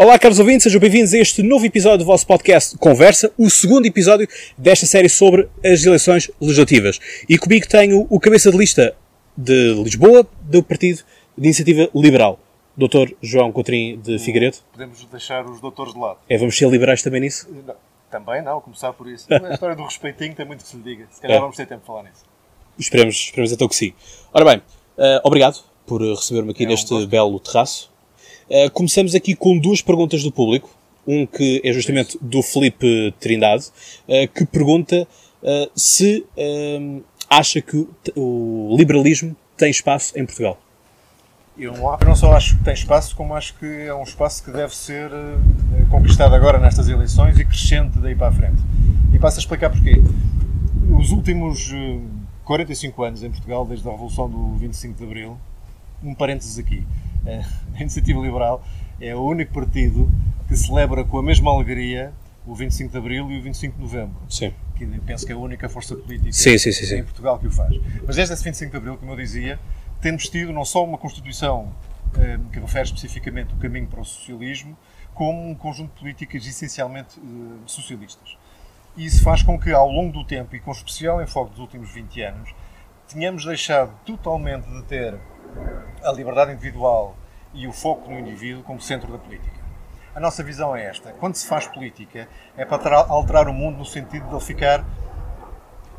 Olá, caros ouvintes, sejam bem-vindos a este novo episódio do vosso podcast Conversa, o segundo episódio desta série sobre as eleições legislativas. E comigo tenho o cabeça de lista de Lisboa, do Partido de Iniciativa Liberal, Dr. João Coutrinho de Figueiredo. Podemos deixar os doutores de lado. É, vamos ser liberais também nisso? Não, também não, começar por isso. A história do respeitinho tem muito que se lhe diga. Se calhar É. vamos ter tempo de falar nisso. Esperemos, esperemos então que sim. Ora bem, eh, obrigado por receber-me aqui É um neste gosto. belo terraço. Eh, começamos aqui com duas perguntas do público. Um que é justamente do Felipe Trindade, eh, que pergunta eh, se eh, acha que o- o liberalismo tem espaço em Portugal. Eu não, só acho que tem espaço, como acho que é um espaço que deve ser conquistado agora nestas eleições e crescente daí para a frente. E passo a explicar porquê. Os últimos eh, 45 anos em Portugal, desde a Revolução do 25 de Abril, um parênteses aqui, a Iniciativa Liberal é o único partido que celebra com a mesma alegria o 25 de Abril e o 25 de Novembro. Sim. que penso que é a única força política sim, sim, sim. em Portugal que o faz. Mas desde esse 25 de Abril, como eu dizia, temos tido não só uma Constituição eh, que refere especificamente o caminho para o socialismo, como um conjunto de políticas essencialmente eh, socialistas. E isso faz com que, ao longo do tempo, e com especial enfoque dos últimos 20 anos, tenhamos deixado totalmente de ter a liberdade individual e o foco no indivíduo como centro da política. A nossa visão é esta. Quando se faz política, é para alterar o mundo no sentido de ele ficar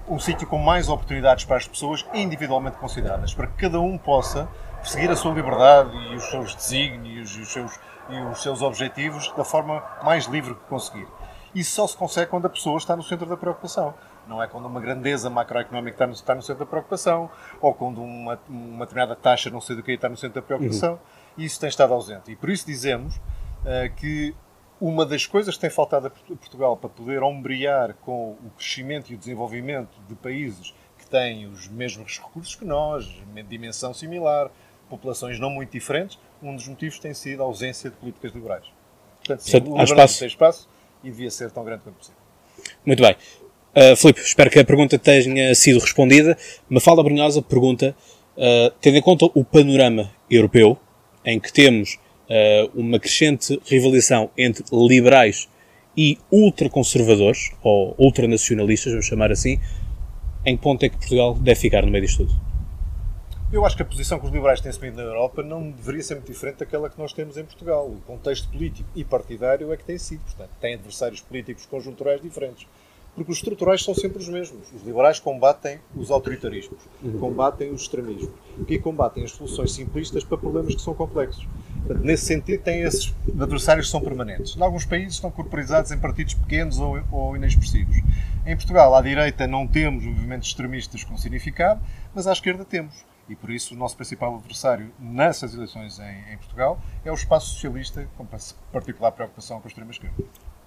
um sítio com mais oportunidades para as pessoas individualmente consideradas, para que cada um possa perseguir a sua liberdade e os seus desígnios e os seus, e os seus objetivos da forma mais livre que conseguir. Isso só se consegue quando a pessoa está no centro da preocupação. Não é quando uma grandeza macroeconómica está no, está no centro da preocupação, ou quando uma, uma determinada taxa, não sei do que, está no centro da preocupação. Isso tem estado ausente. E por isso dizemos eh, que uma das coisas que tem faltado a Port- Portugal para poder ombrear com o crescimento e o desenvolvimento de países que têm os mesmos recursos que nós, dimensão similar, populações não muito diferentes, um dos motivos tem sido a ausência de políticas liberais. Portanto, sim, há espaço. tem espaço e devia ser tão grande quanto possível. Muito bem. Uh, Filipe, espero que a pergunta tenha sido respondida. Mafalda Brunhosa pergunta, uh, tendo em conta o panorama europeu, em que temos uh, uma crescente rivalização entre liberais e ultraconservadores, ou ultranacionalistas, vamos chamar assim, em que ponto é que Portugal deve ficar no meio disto tudo? Eu acho que a posição que os liberais têm assumido na Europa não deveria ser muito diferente daquela que nós temos em Portugal. O contexto político e partidário é que tem sido. Portanto, tem adversários políticos conjunturais diferentes. Porque os estruturais são sempre os mesmos. Os liberais combatem os autoritarismos, combatem os extremismos e combatem as soluções simplistas para problemas que são complexos. Portanto, nesse sentido, têm esses adversários que são permanentes. Em alguns países estão corporizados em partidos pequenos ou, ou inexpressivos. Em Portugal, à direita, não temos movimentos extremistas com significado, mas à esquerda temos. E por isso o nosso principal adversário nessas eleições em, em Portugal é o espaço socialista, com particular preocupação com a extrema-esquerda.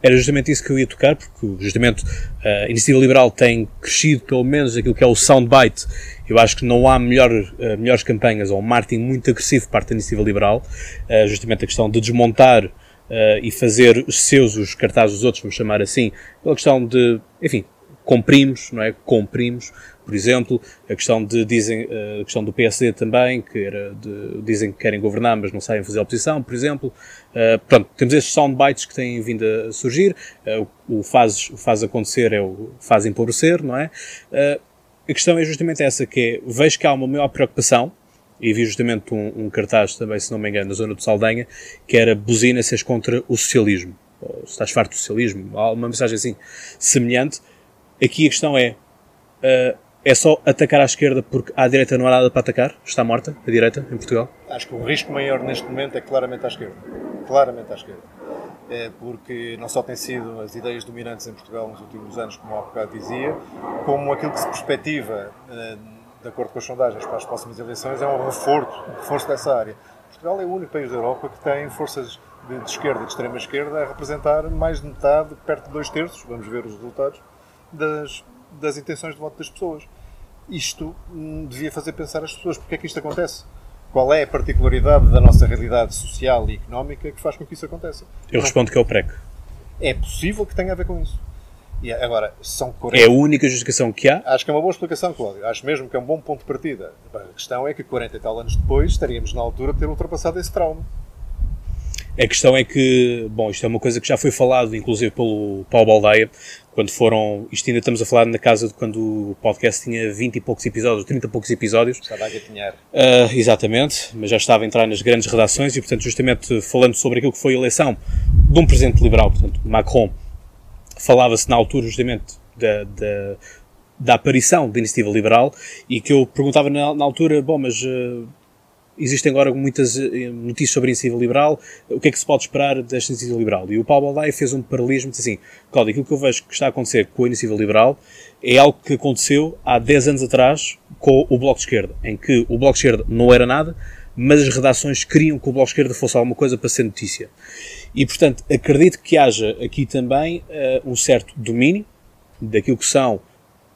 Era justamente isso que eu ia tocar, porque justamente a Iniciativa Liberal tem crescido, pelo menos, aquilo que é o soundbite. Eu acho que não há melhor, eh, melhores campanhas ou um marketing muito agressivo parte da Iniciativa Liberal. Eh, justamente a questão de desmontar eh, e fazer seus os cartazes dos outros, vamos chamar assim, pela questão de, enfim, comprimos, não é? Comprimos, por exemplo, a questão de dizem, eh, a questão do PSD também, que era de, dizem que querem governar, mas não sabem fazer oposição, por exemplo. Uh, portanto, temos estes soundbites que têm vindo a surgir. Uh, o, o faz, o faz acontecer é o faz empobrecer, não é? Uh, a questão é justamente essa, que é, vejo que há uma maior preocupação, e vi justamente um, um cartaz também, se não me engano, na zona do Saldanha, que era buzina se és contra o socialismo, ou se estás farto do socialismo, há uma mensagem assim semelhante. Aqui a questão é, uh, é só atacar à esquerda porque à direita não há nada para atacar? Está morta a direita em Portugal? Acho que o risco maior neste momento é claramente à esquerda. Claramente à esquerda. É porque não só têm sido as ideias dominantes em Portugal nos últimos anos, como há bocado dizia, como aquilo que se perspectiva, eh, de acordo com as sondagens para as próximas eleições, é um reforço, um reforço dessa área. Portugal é o único país da Europa que tem forças de, esquerda e de extrema esquerda a representar mais de metade, perto de dois terços, vamos ver os resultados, das, das intenções de voto das pessoas. Isto hum, devia fazer pensar as pessoas porque é que isto acontece. Qual é a particularidade da nossa realidade social e económica que faz com que isso aconteça? Eu Não- respondo que é o PREC. É possível que tenha a ver com isso. E agora, são 40. É a única justificação que há. Acho que é uma boa explicação, Cláudio. Acho mesmo que é um bom ponto de partida. A questão é que 40 e tal anos depois estaríamos na altura de ter ultrapassado esse trauma. A questão é que, bom, isto é uma coisa que já foi falado, inclusive pelo Paulo Baldeia, quando foram, isto ainda estamos a falar na casa de quando o podcast tinha 20 e poucos episódios, 30 e poucos episódios. Estava a gatinhar. Uh, exatamente, mas já estava a entrar nas grandes redações e, portanto, justamente falando sobre aquilo que foi a eleição de um presidente liberal, portanto, Macron, falava-se na altura justamente da, da, da aparição da iniciativa liberal e que eu perguntava na, na altura, bom, mas uh, existem agora muitas eh, notícias sobre a iniciativa liberal, o que é que se pode esperar desta iniciativa liberal? E o Paulo Baldaia fez um paralelismo, disse assim, Cláudio, aquilo que eu vejo que está a acontecer com a iniciativa liberal é algo que aconteceu há 10 anos atrás com o Bloco de Esquerda, em que o Bloco de Esquerda não era nada, mas as redações queriam que o Bloco de Esquerda fosse alguma coisa para ser notícia. E, portanto, acredito que haja aqui também uh, um certo domínio daquilo que são, uh,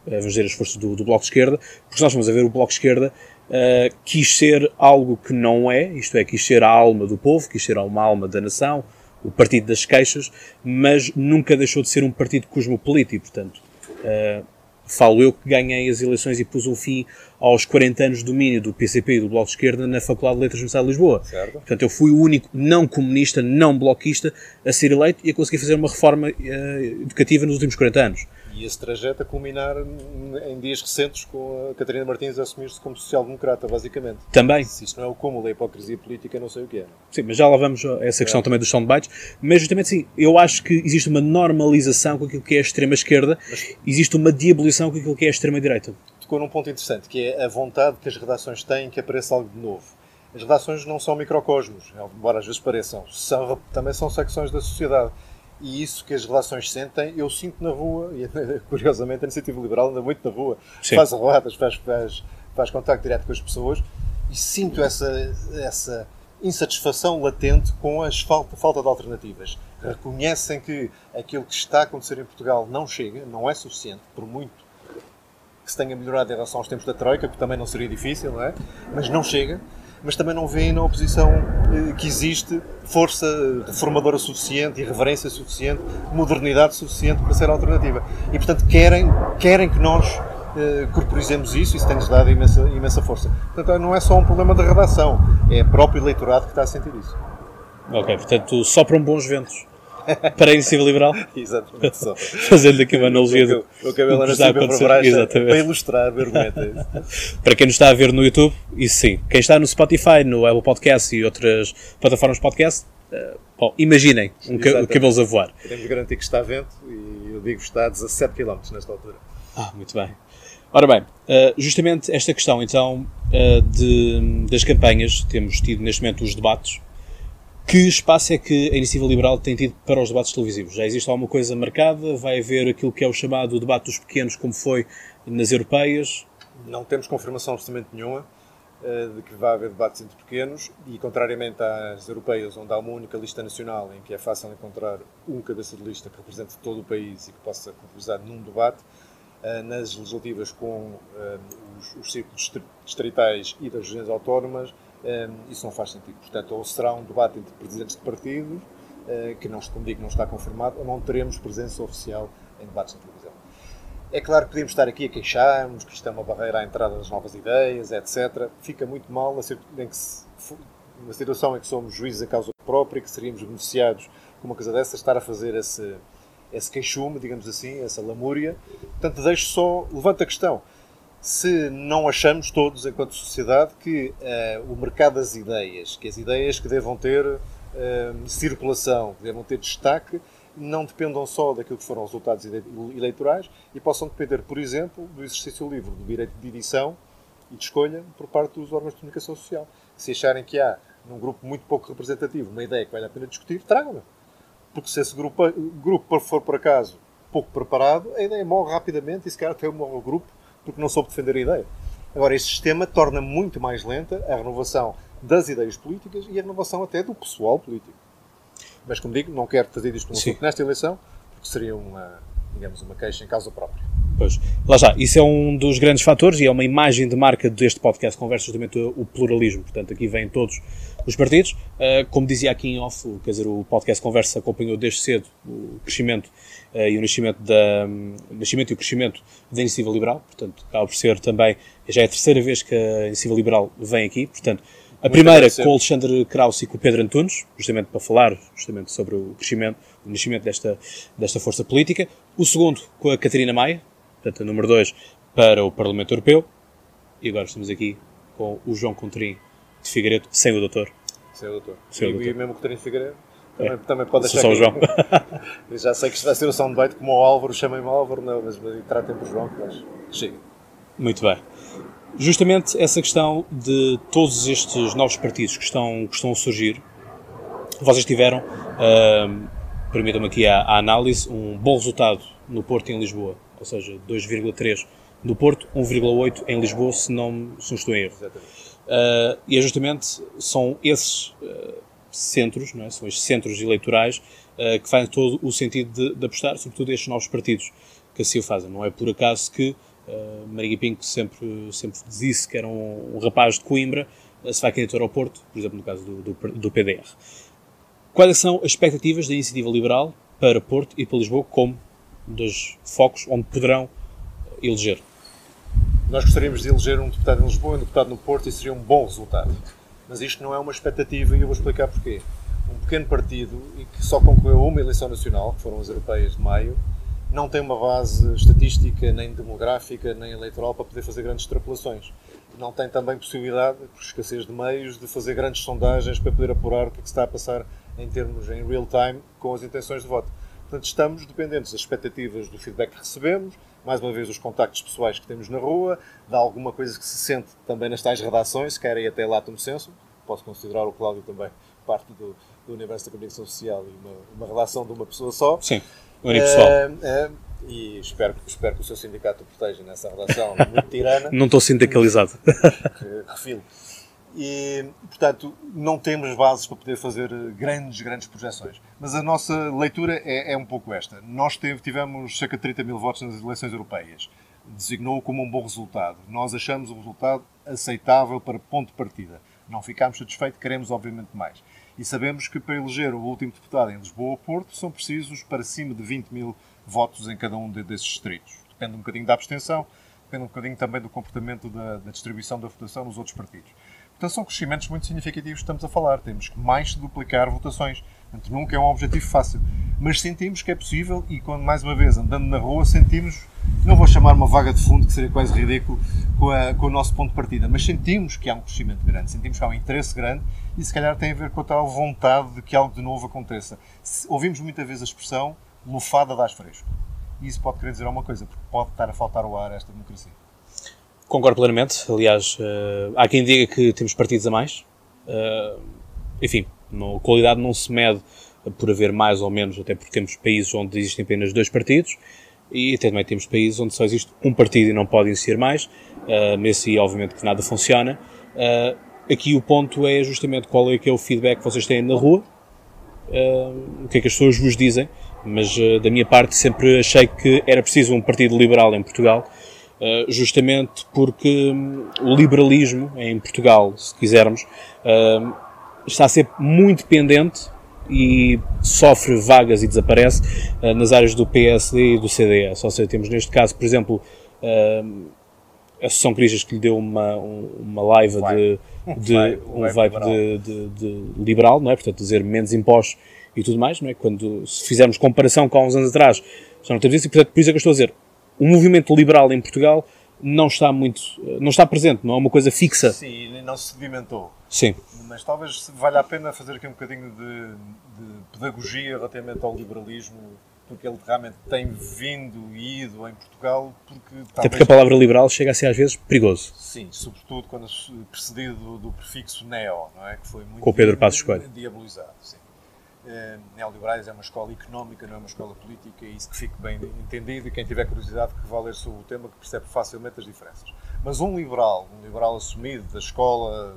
vamos dizer, as forças do, do Bloco de Esquerda, porque nós vamos a ver o Bloco de Esquerda uh, quis ser algo que não é, isto é, quis ser a alma do povo, quis ser uma alma da nação, o partido das queixas, mas nunca deixou de ser um partido cosmopolita e, portanto, uh, falo eu que ganhei as eleições e pus um fim aos 40 anos de domínio do PCP e do Bloco de Esquerda na Faculdade de Letras Universidade de Lisboa. Certo. Portanto, eu fui o único não comunista, não bloquista a ser eleito e a conseguir fazer uma reforma uh, educativa nos últimos 40 anos. E esse trajeto a culminar em dias recentes com a Catarina Martins a assumir-se como social-democrata, basicamente. Também. Se isto não é o cúmulo da hipocrisia política, não sei o que é. Sim, mas já lá vamos a essa questão é. também dos soundbites. Mas justamente sim, eu acho que existe uma normalização com aquilo que é a extrema-esquerda, mas... existe uma diabolização com aquilo que é a extrema-direita. Tocou num ponto interessante, que é a vontade que as redações têm que apareça algo de novo. As redações não são microcosmos, embora às vezes pareçam, são, também são secções da sociedade e isso que as relações sentem, eu sinto na rua, e curiosamente a iniciativa liberal anda muito na rua, Sim. faz arruadas, faz, faz, faz contacto direto com as pessoas, e sinto essa, essa insatisfação latente com a falta, falta de alternativas. Reconhecem que aquilo que está a acontecer em Portugal não chega, não é suficiente, por muito que se tenha melhorado em relação aos tempos da Troika, que também não seria difícil, não é? Mas não chega mas também não veem na oposição eh, que existe força formadora suficiente, irreverência suficiente, modernidade suficiente para ser alternativa. E, portanto, querem, querem que nós eh, corporizemos isso isso tem-nos dado imensa, imensa força. Portanto, não é só um problema da redação, é o próprio eleitorado que está a sentir isso. Ok, portanto, sopram bons ventos para a iniciativa liberal. Exatamente. Só. Fazendo aqui uma analogia do, o cabelo que está a acontecer. Exatamente. Para ilustrar o argumento. para quem nos está a ver no YouTube, isso sim. Quem está no Spotify, no Apple Podcast e outras plataformas podcast, uh, bom, imaginem um ca cabelos a voar. Podemos garantir que está a vento e eu digo que está a 17 km nesta altura. Ah, muito bem. Ora bem, uh, justamente esta questão então uh, de, das campanhas, temos tido neste momento os debates que espaço é que a Iniciativa Liberal tem tido para os debates televisivos? Já existe alguma coisa marcada? Vai haver aquilo que é o chamado debate dos pequenos, como foi nas europeias? Não temos confirmação absolutamente nenhuma uh, de que vai haver debates entre pequenos e, contrariamente às europeias, onde há uma única lista nacional em que é fácil encontrar um cabeça de lista que represente todo o país e que possa concretizar num debate, uh, nas legislativas com uh, os, os círculos distritais e das regiões autónomas, isso não faz sentido. Portanto, ou será um debate entre presidentes de partidos, uh, que não, como digo, não está confirmado, ou não teremos presença oficial em debates na televisão. É claro que podemos estar aqui a queixarmos que isto é uma barreira à entrada das novas ideias, etc. Fica muito mal em na situação em que somos juízes em causa própria, que seríamos beneficiados com uma coisa dessa, estar a fazer esse, esse queixume, digamos assim, essa lamúria. Portanto, deixo só, levanta a questão se não achamos todos, enquanto sociedade, que uh, o mercado das ideias, que as ideias que devam ter uh, circulação, que devam ter destaque, não dependam só daquilo que foram os resultados eleitorais e possam depender, por exemplo, do exercício livre do direito de edição e de escolha por parte dos órgãos de comunicação social. Se acharem que há, num grupo muito pouco representativo, uma ideia que vale a pena discutir, tragam-na. Porque se esse grupo, grupo for, por acaso, pouco preparado, a ideia morre rapidamente e se calhar até morre o grupo porque não soube defender a ideia. Agora, este sistema torna muito mais lenta a renovação das ideias políticas e a renovação até do pessoal político. Mas, como digo, não quero fazer isto um nesta eleição, porque seria uma, digamos, uma queixa em causa própria. Pois, lá está. Isso é um dos grandes fatores e é uma imagem de marca deste podcast Conversa, justamente o pluralismo. Portanto, aqui vêm todos os partidos. Uh, como dizia aqui em off, quer dizer, o podcast Conversa acompanhou desde cedo o crescimento uh, e o nascimento, da, um, nascimento e o crescimento da Iniciativa Liberal. Portanto, acaba por ser também, já é a terceira vez que a Iniciativa Liberal vem aqui. Portanto, A primeira com o Alexandre Krauss e com o Pedro Antunes, justamente para falar justamente sobre o crescimento, o nascimento desta, desta força política. O segundo com a Catarina Maia, portanto, a número 2 para o Parlamento Europeu. E agora estamos aqui com o João Contrim de Figueiredo, sem o doutor. Sem o doutor. Sem o e, doutor. e mesmo o Coutrinho de Figueiredo. Também, É. também pode Sou só o que- João. Eu já sei que isto vai ser o soundbite como o Álvaro, chamem-me Álvaro, não, mas, mas tratem por João, mas chega. Muito bem. Justamente essa questão de todos estes novos partidos que estão, que estão a surgir, vocês tiveram, ahm, permitam-me aqui a, a análise, um bom resultado no Porto e em Lisboa, ou seja, 2,3 no Porto, 1,8 em Lisboa, se não, se não estou em erro. Uh, e é justamente são esses uh, centros, não é? são estes centros eleitorais uh, que fazem todo o sentido de, de apostar, sobretudo estes novos partidos que assim o fazem. Não é por acaso que uh, Maria Pinto sempre, sempre disse que era um, um rapaz de Coimbra, se vai candidatar ao Porto, por exemplo, no caso do, do, do PDR. Quais são as expectativas da iniciativa liberal para Porto e para Lisboa como dos focos onde poderão eleger? Nós gostaríamos de eleger um deputado em Lisboa um deputado no Porto e seria um bom resultado. Mas isto não é uma expectativa e eu vou explicar porquê. Um pequeno partido e que só concorreu a uma eleição nacional, que foram as europeias de maio, não tem uma base estatística, nem demográfica, nem eleitoral para poder fazer grandes extrapolações. Não tem também possibilidade, por escassez de meios, de fazer grandes sondagens para poder apurar o que é que se está a passar em termos em real time com as intenções de voto. Portanto, estamos dependentes das expectativas do feedback que recebemos, mais uma vez os contactos pessoais que temos na rua, de alguma coisa que se sente também nas tais redações, se querem até lá no senso. Posso considerar o Cláudio também parte do, do universo da comunicação social e uma, uma relação de uma pessoa só. Sim, unipessoal. É, é, e espero, espero que o seu sindicato o proteja nessa relação muito tirana Não estou sindicalizado. que refiro. E, portanto, não temos bases para poder fazer grandes, grandes projeções. Mas a nossa leitura é, é um pouco esta. Nós teve- tivemos cerca de 30 mil votos nas eleições europeias. Designou como um bom resultado. Nós achamos o resultado aceitável para ponto de partida. Não ficámos satisfeitos, queremos obviamente mais. E sabemos que para eleger o último deputado em Lisboa ou Porto são precisos para cima de 20 mil votos em cada um de- desses distritos. Depende um bocadinho da abstenção, depende um bocadinho também do comportamento da, da distribuição da votação nos outros partidos. Portanto, são crescimentos muito significativos que estamos a falar. Temos que mais duplicar votações. Portanto, nunca é um objetivo fácil. Mas sentimos que é possível e, quando mais uma vez andando na rua, sentimos, não vou chamar uma vaga de fundo, que seria quase ridículo, com, a- com o nosso ponto de partida, mas sentimos que há um crescimento grande, sentimos que há um interesse grande e, se calhar, tem a ver com a tal vontade de que algo de novo aconteça. Se- Ouvimos muitas vezes a expressão lufada das fresco. E isso pode querer dizer alguma coisa, porque pode estar a faltar o ar a esta democracia. Concordo plenamente. Aliás, eh, há quem diga que temos partidos a mais. Eh, enfim, a qualidade não se mede por haver mais ou menos, até porque temos países onde existem apenas dois partidos e até também temos países onde só existe um partido e não podem ser mais. Uh, nesse, obviamente, que nada funciona. Uh, aqui o ponto é justamente qual é que é o feedback que vocês têm na rua, uh, o que é que as pessoas vos dizem, mas uh, da minha parte sempre achei que era preciso um partido liberal em Portugal, uh, justamente porque hum, o liberalismo em Portugal, se quisermos, uh, está a ser muito dependente e sofre vagas e desaparece uh, nas áreas do PSD e do CDS. Ou seja, temos neste caso, por exemplo, a Associação Cristas que lhe deu uma, um- uma live de, de um vibe vibe de, de- de liberal, não é? Portanto, dizer menos impostos e tudo mais, não é? Quando, se fizermos comparação com há uns anos atrás, já não temos isso, e portanto, por isso é que eu estou a dizer, o movimento liberal em Portugal não está muito, não está presente, não é uma coisa fixa. Sim, não se sedimentou. Sim. Mas talvez valha a pena fazer aqui um bocadinho de, de pedagogia relativamente ao liberalismo, porque ele realmente tem vindo e ido em Portugal, porque Até talvez, porque a palavra liberal chega a ser às vezes perigoso. sim, sobretudo quando se- precedido do, do prefixo neo, não é? Que foi muito Com o Pedro Passos Coelho. diabolizado, sim. Eh, Neoliberais é uma escola económica, não é uma escola política, e isso que fique bem entendido, e quem tiver curiosidade que vá ler sobre o tema, que percebe facilmente as diferenças. Mas um liberal, um liberal assumido da escola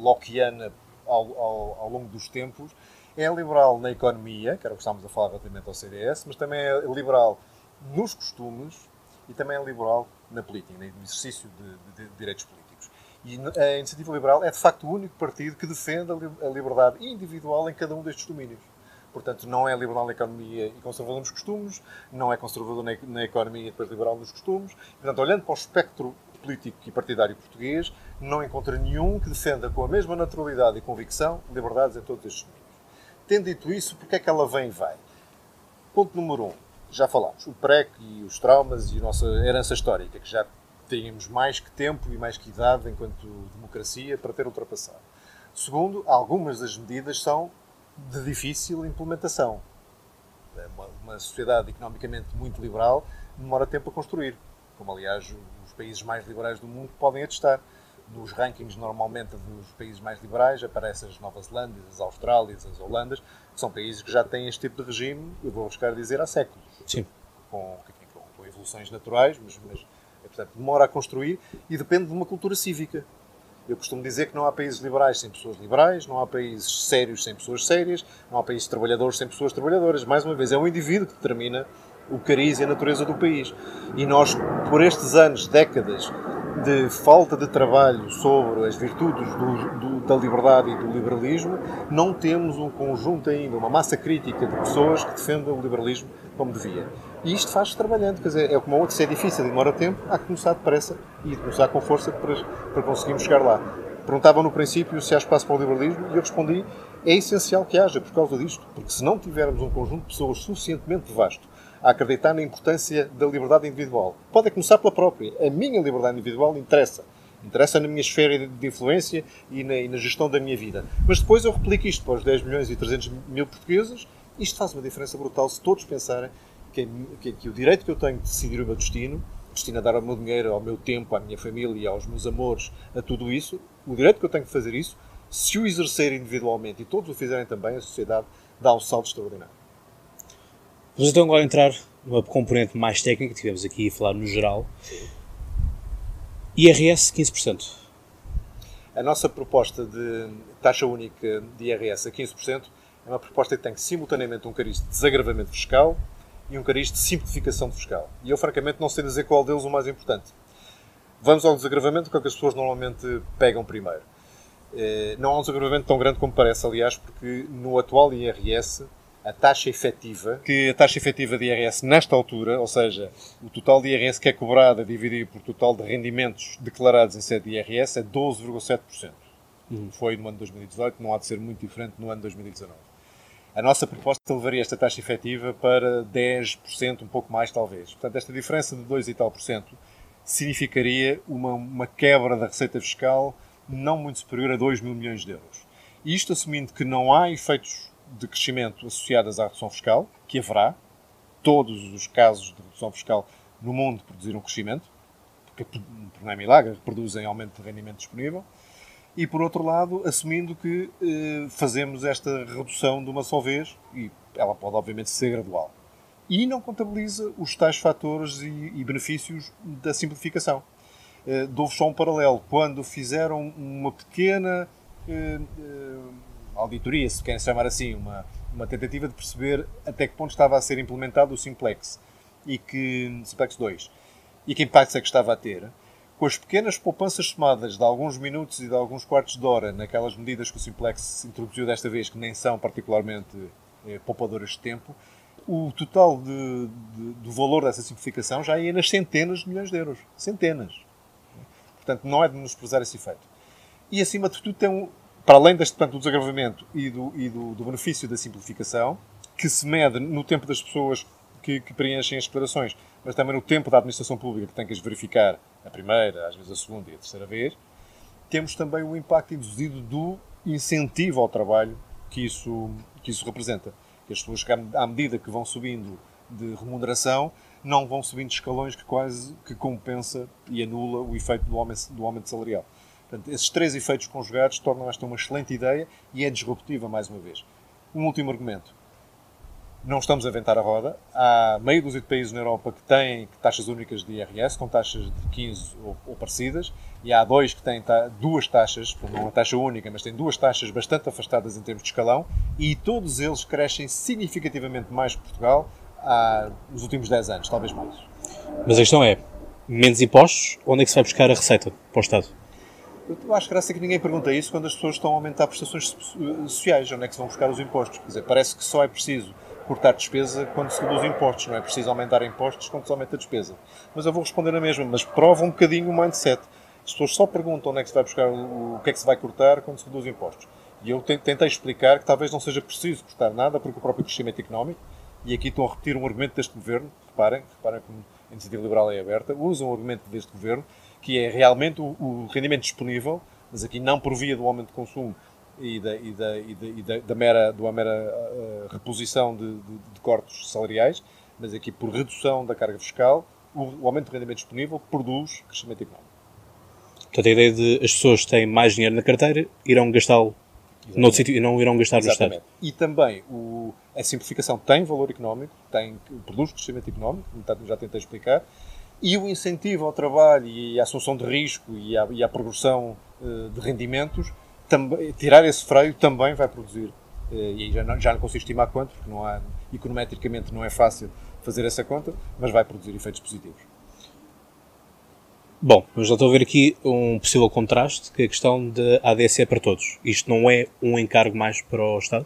lockeana ao, ao, ao longo dos tempos, é liberal na economia, que era o que estávamos a falar relativamente ao CDS, mas também é liberal nos costumes e também é liberal na política, no exercício de, de- de direitos políticos. E a Iniciativa Liberal é de facto o único partido que defende a li- a liberdade individual em cada um destes domínios. Portanto, não é liberal na economia e conservador nos costumes, não é conservador na economia e depois liberal nos costumes. Portanto, olhando para o espectro político e partidário português, não encontra nenhum que defenda com a mesma naturalidade e convicção liberdades em todos estes domínios. Tendo dito isso, porque é que ela vem e vai? Ponto número um, já falámos, o PREC e os traumas e a nossa herança histórica, que já tínhamos mais que tempo e mais que idade enquanto democracia para ter ultrapassado. Segundo, algumas das medidas são de difícil implementação. Uma, uma sociedade economicamente muito liberal demora tempo a construir, como aliás os países mais liberais do mundo podem atestar. Nos rankings, normalmente, dos países mais liberais, aparecem as Novas Zelândias, as Austrálias, as Holandas, que são países que já têm este tipo de regime, eu vou buscar dizer, há séculos. Sim. Com, com, com evoluções naturais, mas, mas portanto, demora a construir e depende de uma cultura cívica. Eu costumo dizer que não há países liberais sem pessoas liberais, não há países sérios sem pessoas sérias, não há países trabalhadores sem pessoas trabalhadoras. Mais uma vez, é o indivíduo que determina o cariz e a natureza do país. E nós, por estes anos, décadas de falta de trabalho sobre as virtudes do, do, da liberdade e do liberalismo, não temos um conjunto ainda, uma massa crítica de pessoas que defendam o liberalismo como devia. E isto faz-se trabalhando, quer dizer, é como a outra, se é difícil e demora tempo, há que começar depressa e começar com força para, para conseguirmos chegar lá. Perguntavam no princípio se há espaço para o liberalismo e eu respondi é essencial que haja por causa disto, porque se não tivermos um conjunto de pessoas suficientemente vasto a acreditar na importância da liberdade individual, pode começar pela própria. A minha liberdade individual interessa. Interessa na minha esfera de influência e na, e na gestão da minha vida. Mas depois eu replico isto para os 10 milhões e 300 mil portugueses. Isto faz uma diferença brutal se todos pensarem que, que, que o direito que eu tenho de decidir o meu destino, destino a dar o meu dinheiro, ao meu tempo, à minha família, aos meus amores, a tudo isso, o direito que eu tenho de fazer isso, se o exercer individualmente e todos o fizerem também, a sociedade dá um salto extraordinário. Vamos então agora entrar numa componente mais técnica, que tivemos aqui a falar no geral. Sim. IRS 15%. A nossa proposta de taxa única de IRS a 15% é uma proposta que tem simultaneamente um cariz de desagravamento fiscal e um cariz de simplificação fiscal. E eu, francamente, não sei dizer qual deles o mais importante. Vamos ao desagravamento, que é o que as pessoas normalmente pegam primeiro. Eh, não há um desagravamento tão grande como parece, aliás, porque no atual IRS a taxa efetiva, que a taxa efetiva de IRS nesta altura, ou seja, o total de IRS que é cobrado a dividir por total de rendimentos declarados em sede de IRS é 12,7%. Uhum. Foi no ano de 2018, não há de ser muito diferente no ano de 2019. A nossa proposta levaria esta taxa efetiva para 10%, um pouco mais talvez. Portanto, esta diferença de 2 e tal por cento significaria uma, uma quebra da receita fiscal não muito superior a 2 mil milhões de euros. Isto assumindo que não há efeitos de crescimento associadas à redução fiscal, que haverá. Todos os casos de redução fiscal no mundo produziram crescimento, porque não é milagre, produzem aumento de rendimento disponível. E por outro lado, assumindo que eh, fazemos esta redução de uma só vez, e ela pode obviamente ser gradual. E não contabiliza os tais fatores e, e benefícios da simplificação. Eh, Dou-vos só um paralelo. Quando fizeram uma pequena eh, eh auditoria, se querem chamar assim, uma, uma tentativa de perceber até que ponto estava a ser implementado o Simplex e que Simplex 2 e que impactos é que estava a ter, com as pequenas poupanças somadas de alguns minutos e de alguns quartos de hora naquelas medidas que o Simplex introduziu desta vez, que nem são particularmente eh, poupadoras de tempo, o total de, de, do valor dessa simplificação já ia nas centenas de milhões de euros. Centenas. Portanto, não é de menosprezar esse efeito. E, acima de tudo, tem um, para além deste, portanto, do desagravamento e, do, e do, do, benefício da simplificação, que se mede no tempo das pessoas que, que, preenchem as declarações, mas também no tempo da administração pública que tem que as verificar a primeira, às vezes a segunda e a terceira vez, temos também o impacto induzido do incentivo ao trabalho que isso, que isso representa. As pessoas, à medida que vão subindo de remuneração, não vão subindo escalões que quase que compensa e anula o efeito do aumento, do aumento salarial. Portanto, esses três efeitos conjugados tornam esta uma excelente ideia e é disruptiva mais uma vez. Um último argumento. Não estamos a inventar a roda. Há meio dúzia de países na Europa que têm taxas únicas de IRS, com taxas de 15 ou, ou parecidas, e há dois que têm ta duas taxas, não uma taxa única, mas têm duas taxas bastante afastadas em termos de escalão, e todos eles crescem significativamente mais que Portugal há, nos últimos 10 anos, talvez mais. Mas a questão é, menos impostos, onde é que se vai buscar a receita para o Estado? Eu acho graça que ninguém pergunta isso quando as pessoas estão a aumentar prestações sociais. Onde é que se vão buscar os impostos? Quer dizer, parece que só é preciso cortar despesa quando se reduz impostos, não é preciso aumentar impostos quando se aumenta a despesa. Mas eu vou responder a mesma, mas prova um bocadinho o mindset. As pessoas só perguntam onde é que se vai buscar o, que é que se vai cortar quando se reduz impostos. E eu tentei explicar que talvez não seja preciso cortar nada, porque o próprio crescimento económico, e aqui estou a repetir um argumento deste governo, reparem, reparem como a iniciativa liberal é aberta, usam um argumento deste governo, que é realmente o, o rendimento disponível, mas aqui não por via do aumento de consumo e da, e da, e da, e da, da mera, da mera uh, reposição de, de, de, cortes salariais, mas aqui por redução da carga fiscal, o, o aumento de rendimento disponível produz crescimento económico. Portanto, a ideia de as pessoas têm mais dinheiro na carteira, irão gastá-lo noutro sítio e não irão gastar Exatamente. no Estado. E também o, a simplificação tem valor económico, tem, produz crescimento económico, como já tentei explicar, e o incentivo ao trabalho e à assunção de risco e à, e à progressão uh, de rendimentos, também, tirar esse freio também vai produzir. Uh, e já não, já não consigo estimar quanto, porque não há, econometricamente não é fácil fazer essa conta, mas vai produzir efeitos positivos. Bom, mas já estou a ver aqui um possível contraste, que é a questão de ADSE para todos. Isto não é um encargo mais para o Estado?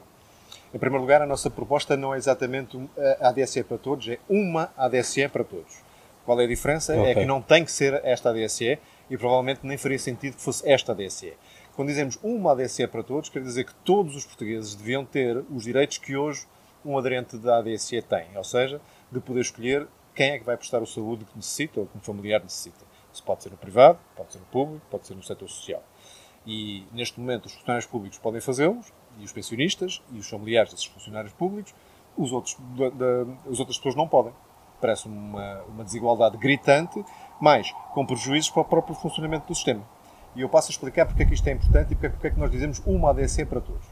Em primeiro lugar, a nossa proposta não é exatamente a ADSE para todos, é uma ADSE para todos. Qual é a diferença? É okay. É que não tem que ser esta ADSE e provavelmente nem faria sentido que fosse esta ADSE. Quando dizemos uma ADSE para todos, quer dizer que todos os portugueses deviam ter os direitos que hoje um aderente da ADSE tem, ou seja, de poder escolher quem é que vai prestar o saúde que necessita ou que um familiar necessita. Isso pode ser no privado, pode ser no público, pode ser no setor social. E neste momento os funcionários públicos podem fazê-los, e os pensionistas, e os familiares desses funcionários públicos, os outros, da, da, as outras pessoas não podem. Parece uma, uma desigualdade gritante, mas com prejuízos para o próprio funcionamento do sistema. E eu passo a explicar porque é que isto é importante e porque, é porque é que nós dizemos uma ADC para todos.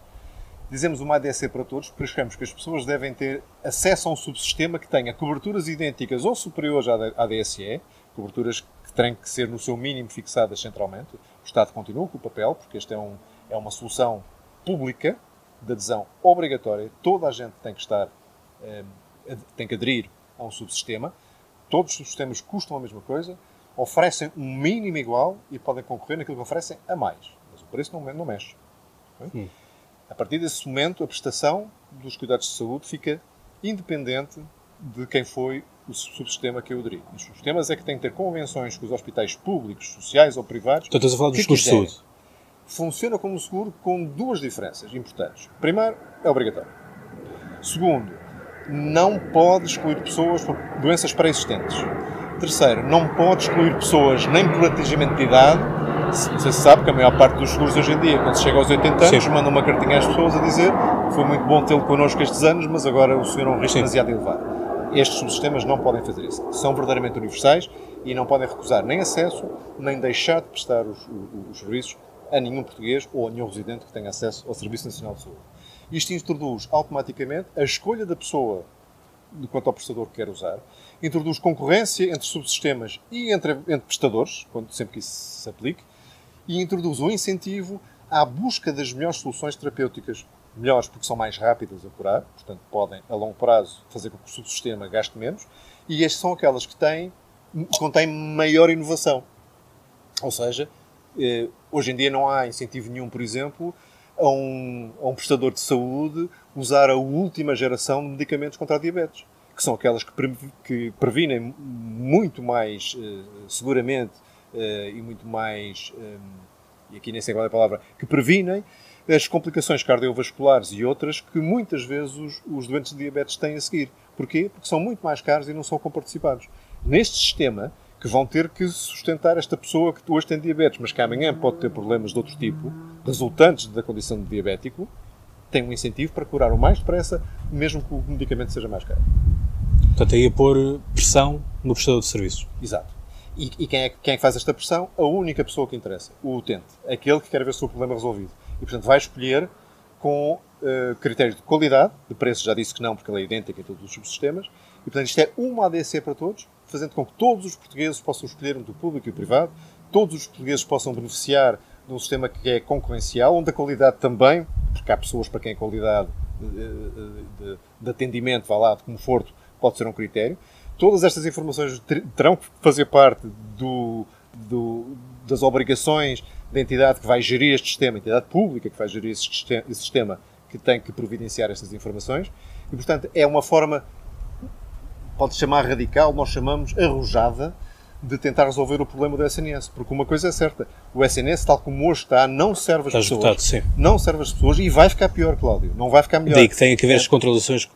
Dizemos uma ADC para todos porque achamos que as pessoas devem ter acesso a um subsistema que tenha coberturas idênticas ou superiores à ADSE, coberturas que têm que ser no seu mínimo fixadas centralmente. O Estado continua com o papel, porque esta é, um, é uma solução pública de adesão obrigatória. Toda a gente tem que estar, eh, tem que aderir a um subsistema. Todos os subsistemas custam a mesma coisa, oferecem um mínimo igual e podem concorrer naquilo que oferecem a mais. Mas o preço não, não mexe. Okay? A partir desse momento, a prestação dos cuidados de saúde fica independente de quem foi o subsistema que eu aderi. Os subsistemas é que têm que ter convenções com os hospitais públicos, sociais ou privados. Então estás a falar dos seguros de saúde. Funciona como seguro com duas diferenças importantes. Primeiro, é obrigatório. Segundo, não pode excluir pessoas por doenças pré-existentes. Terceiro, não pode excluir pessoas nem por atingimento de idade. Você sabe que a maior parte dos seguros hoje em dia, quando se chega aos 80 anos, Sim. manda uma cartinha às pessoas a dizer foi muito bom tê-lo connosco estes anos, mas agora o senhor é um risco Sim. demasiado elevado. Estes subsistemas não podem fazer isso. São verdadeiramente universais e não podem recusar nem acesso, nem deixar de prestar os, os, os serviços a nenhum português ou a nenhum residente que tenha acesso ao Serviço Nacional de Saúde. Isto introduz automaticamente a escolha da pessoa de quanto ao prestador que quer usar, introduz concorrência entre subsistemas e entre, entre prestadores, quando, sempre que isso se aplique, e introduz um incentivo à busca das melhores soluções terapêuticas melhores porque são mais rápidas a curar, portanto podem a longo prazo fazer com que o subsistema gaste menos, e estas são aquelas que têm, contêm maior inovação. Ou seja, eh, hoje em dia não há incentivo nenhum, por exemplo, a um, a um prestador de saúde usar a última geração de medicamentos contra a diabetes, que são aquelas que, que previnem muito mais uh, seguramente uh, e muito mais, um, e aqui nem sei qual é a palavra, que previnem as complicações cardiovasculares e outras que muitas vezes os, os doentes de diabetes têm a seguir. Porquê? Porque são muito mais caros e não são comparticipados. Neste sistema, que vão ter que sustentar esta pessoa que hoje tem diabetes, mas que amanhã pode ter problemas de outro tipo, resultantes da condição de diabético, tem um incentivo para curar o mais depressa, mesmo que o medicamento seja mais caro. Portanto, aí a pôr pressão no prestador de serviços. Exato. E, e quem, é, quem é que faz esta pressão? A única pessoa que interessa, o utente, aquele que quer ver o seu problema resolvido. E, portanto, vai escolher com uh, critérios de qualidade, de preço já disse que não, porque ela é idêntica em todos os subsistemas, e, portanto, isto é uma ADC para todos, fazendo com que todos os portugueses possam escolher entre o público e o privado, todos os portugueses possam beneficiar de um sistema que é concorrencial, onde a qualidade também, porque há pessoas para quem a qualidade de, de, de atendimento, vá lá, de conforto, pode ser um critério. Todas estas informações terão que fazer parte do, do, das obrigações da entidade que vai gerir este sistema, entidade pública que vai gerir esse sistema, que tem que providenciar estas informações. E, portanto, é uma forma, pode chamar radical, nós chamamos arrojada, de tentar resolver o problema do SNS. Porque uma coisa é certa, o SNS, tal como hoje está, não serve as está pessoas. Esgotado, não serve as pessoas e vai ficar pior, Cláudio. Não vai ficar melhor. Daí que tem que haver é. as controlações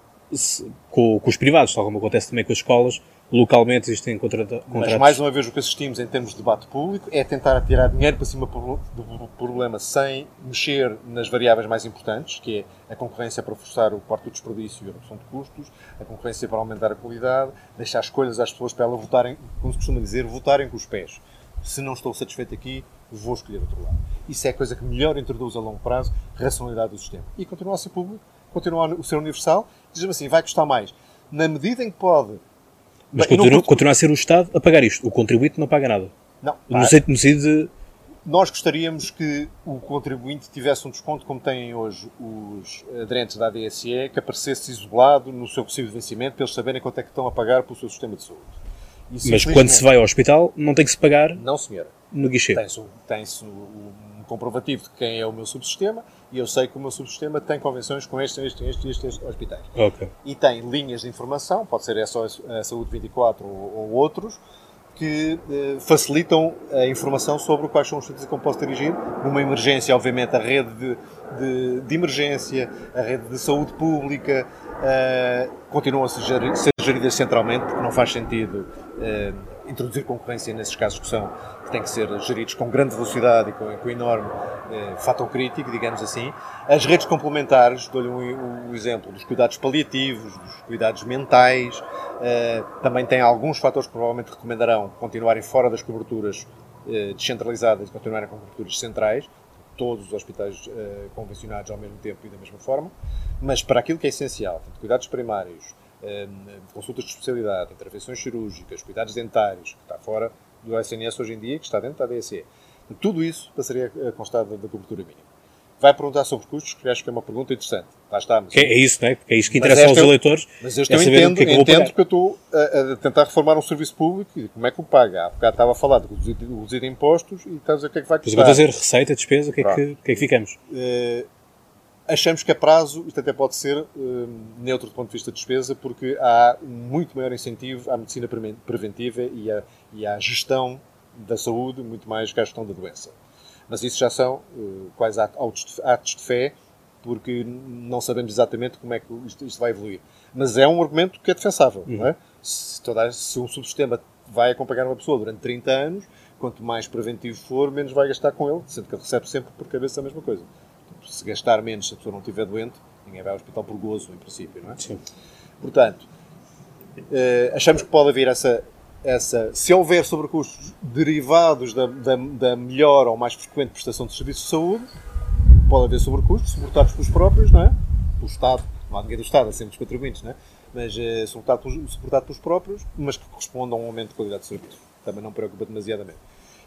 com, com, os privados, tal como acontece também com as escolas, localmente existem contratos. Mas mais uma vez o que assistimos em termos de debate público é tentar tirar dinheiro para cima do problema sem mexer nas variáveis mais importantes, que é a concorrência para forçar o quarto do desperdício e a redução de custos, a concorrência para aumentar a qualidade, deixar escolhas às pessoas para elas votarem, como se costuma dizer, votarem com os pés. Se não estou satisfeito aqui, vou escolher outro lado. Isso é a coisa que melhor introduz a longo prazo a racionalidade do sistema. E continua a ser público, continua a ser universal, diz-me assim, vai custar mais. Na medida em que pode mas Bem, continua, continua, a ser o Estado a pagar isto. O contribuinte não paga nada. Não. No sentido, de... Nós gostaríamos que o contribuinte tivesse um desconto como têm hoje os aderentes da ADSE, que aparecesse isolado no seu possível vencimento, para eles saberem quanto é que estão a pagar pelo seu sistema de saúde. Mas quando se vai ao hospital, não tem que se pagar não, senhora. no guichê? Tem-se tem um comprovativo de quem é o meu subsistema e eu sei que o meu subsistema tem convenções com estes, estes, estes, estes hospitais. Okay. E tem linhas de informação, pode ser só a Saúde 24 ou, ou outros, que eh, facilitam a informação sobre quais são os sítios a que eu posso dirigir. Numa emergência, obviamente, a rede de, de, de emergência, a rede de saúde pública, eh, continuam a ser, ser geridas centralmente, porque não faz sentido eh, introduzir concorrência nesses casos que são que têm que ser geridos com grande velocidade e com, com enorme eh, fator crítico, digamos assim. As redes complementares, dou-lhe um, um, exemplo dos cuidados paliativos, dos cuidados mentais, eh, também têm alguns fatores que provavelmente recomendarão continuarem fora das coberturas eh, descentralizadas e continuarem com coberturas centrais, todos os hospitais eh, convencionados ao mesmo tempo e da mesma forma, mas para aquilo que é essencial, portanto, cuidados primários, eh, consultas de especialidade, intervenções cirúrgicas, cuidados dentários, que está fora do SNS hoje em dia, que está dentro da DSE. Tudo isso passaria a constar da cobertura mínima. Vai perguntar sobre custos, que acho que é uma pergunta interessante. Lá está. Mas... É, isso, não é? Porque é isso que interessa aos eleitores. Mas eu é entendo, que, é que, entendo que eu estou a, a, tentar reformar um serviço público e como é que o paga? Há bocado estava a falar de reduzir, reduzir impostos e estás a dizer o que é que vai custar. Mas eu vou dizer receita, despesa, o que, é que, que, é que ficamos? Uh, Achamos que a prazo isto até pode ser uh, neutro do ponto de vista de despesa, porque há um muito maior incentivo à medicina preventiva e à, e à gestão da saúde, muito mais que à gestão da doença. Mas isso já são uh, quase atos de fé, porque não sabemos exatamente como é que isto, isto vai evoluir. Mas é um argumento que é defensável. Uhum. É? Se, toda, se um subsistema vai acompanhar uma pessoa durante 30 anos, quanto mais preventivo for, menos vai gastar com ele, sendo que ele recebe sempre por cabeça a mesma coisa se gastar menos se a pessoa não estiver doente, ninguém vai ao hospital por gozo, em princípio, não é? Sim. Portanto, eh, achamos que pode haver essa, essa se houver sobrecustos derivados da, da, da, melhor ou mais frequente prestação de serviços de saúde, pode haver sobrecustos suportados pelos próprios, não é? Pelo Estado, não há ninguém do Estado, há sempre os contribuintes, não é? Mas eh, suportado, pelos, suportado pelos próprios, mas que correspondam a um aumento de qualidade de serviço. Também não preocupa demasiadamente.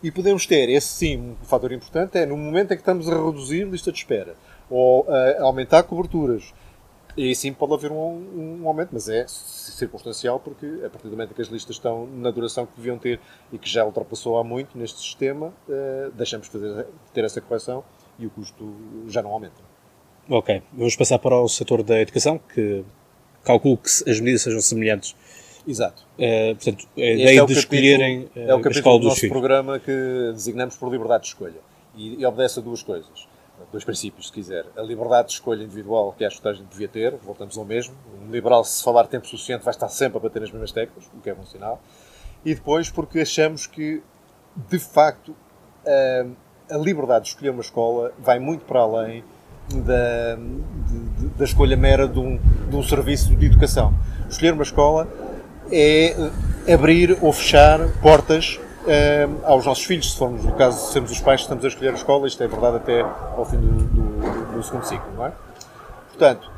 E podemos ter, esse sim, um fator importante é no momento em que estamos a reduzir lista de espera ou a aumentar coberturas. E aí sim pode haver um, um, aumento, mas é circunstancial porque a partir do momento em que as listas estão na duração que deviam ter e que já ultrapassou há muito neste sistema, uh, deixamos de fazer, ter essa correção e o custo já não aumenta. Ok, vamos passar para o setor da educação, que calculo que as medidas sejam semelhantes Exato. Uh, portanto, a ideia é de escolherem uh, é o a escola do nosso filhos. programa que designamos por liberdade de escolha. E, e, obedece a duas coisas. Dois princípios, se quiser. A liberdade de escolha individual que acho que a gente devia ter, voltamos ao mesmo. Um liberal, se falar tempo suficiente, vai estar sempre a bater nas mesmas teclas, o que é bom sinal. E depois porque achamos que, de facto, a, a liberdade de escolher uma escola vai muito para além da, de, da escolha mera de um, de um serviço de educação. Escolher uma escola é abrir ou fechar portas uh, aos nossos filhos, se formos, no caso, sermos os pais que estamos a escolher a escola, isto é verdade até ao fim do, do, do segundo ciclo, não é? Portanto,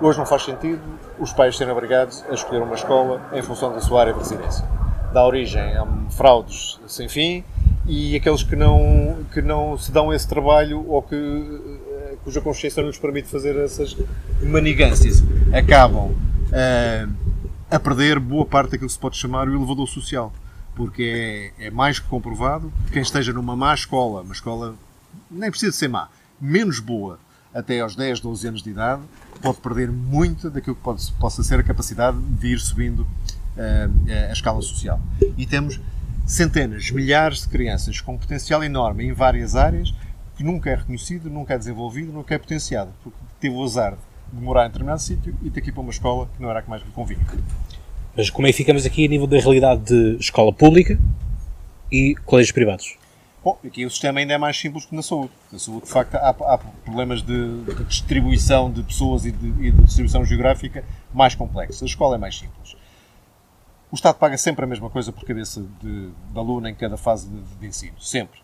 hoje não faz sentido os pais serem obrigados a escolher uma escola em função da sua área de residência. Dá origem a fraudes sem fim e aqueles que não, que não se dão esse trabalho ou que, eh, cuja consciência não lhes permite fazer essas manigâncias acabam uh, a perder boa parte daquilo que se pode chamar o elevador social. porque é, é mais que comprovado que quem esteja numa má escola, uma escola nem precisa ser má, menos boa, até aos 10, 12 anos de idade, pode perder muito daquilo que pode, possa ser a capacidade de ir subindo uh, a escala social. E temos centenas, milhares de crianças com potencial enorme em várias áreas que nunca é reconhecido, nunca é desenvolvido, nunca é potenciado, porque teve o azar de morar em determinado sítio e ter que ir para uma escola que não era a que mais lhe convinha. Mas como é que ficamos aqui a nível da realidade de escola pública e colégios privados? Bom, aqui o sistema ainda é mais simples que na saúde. Na saúde, de facto, há, há problemas de, de, distribuição de pessoas e de, e de, distribuição geográfica mais complexos. A escola é mais simples. O Estado paga sempre a mesma coisa por cabeça de, de aluno em cada fase de, de ensino. Sempre.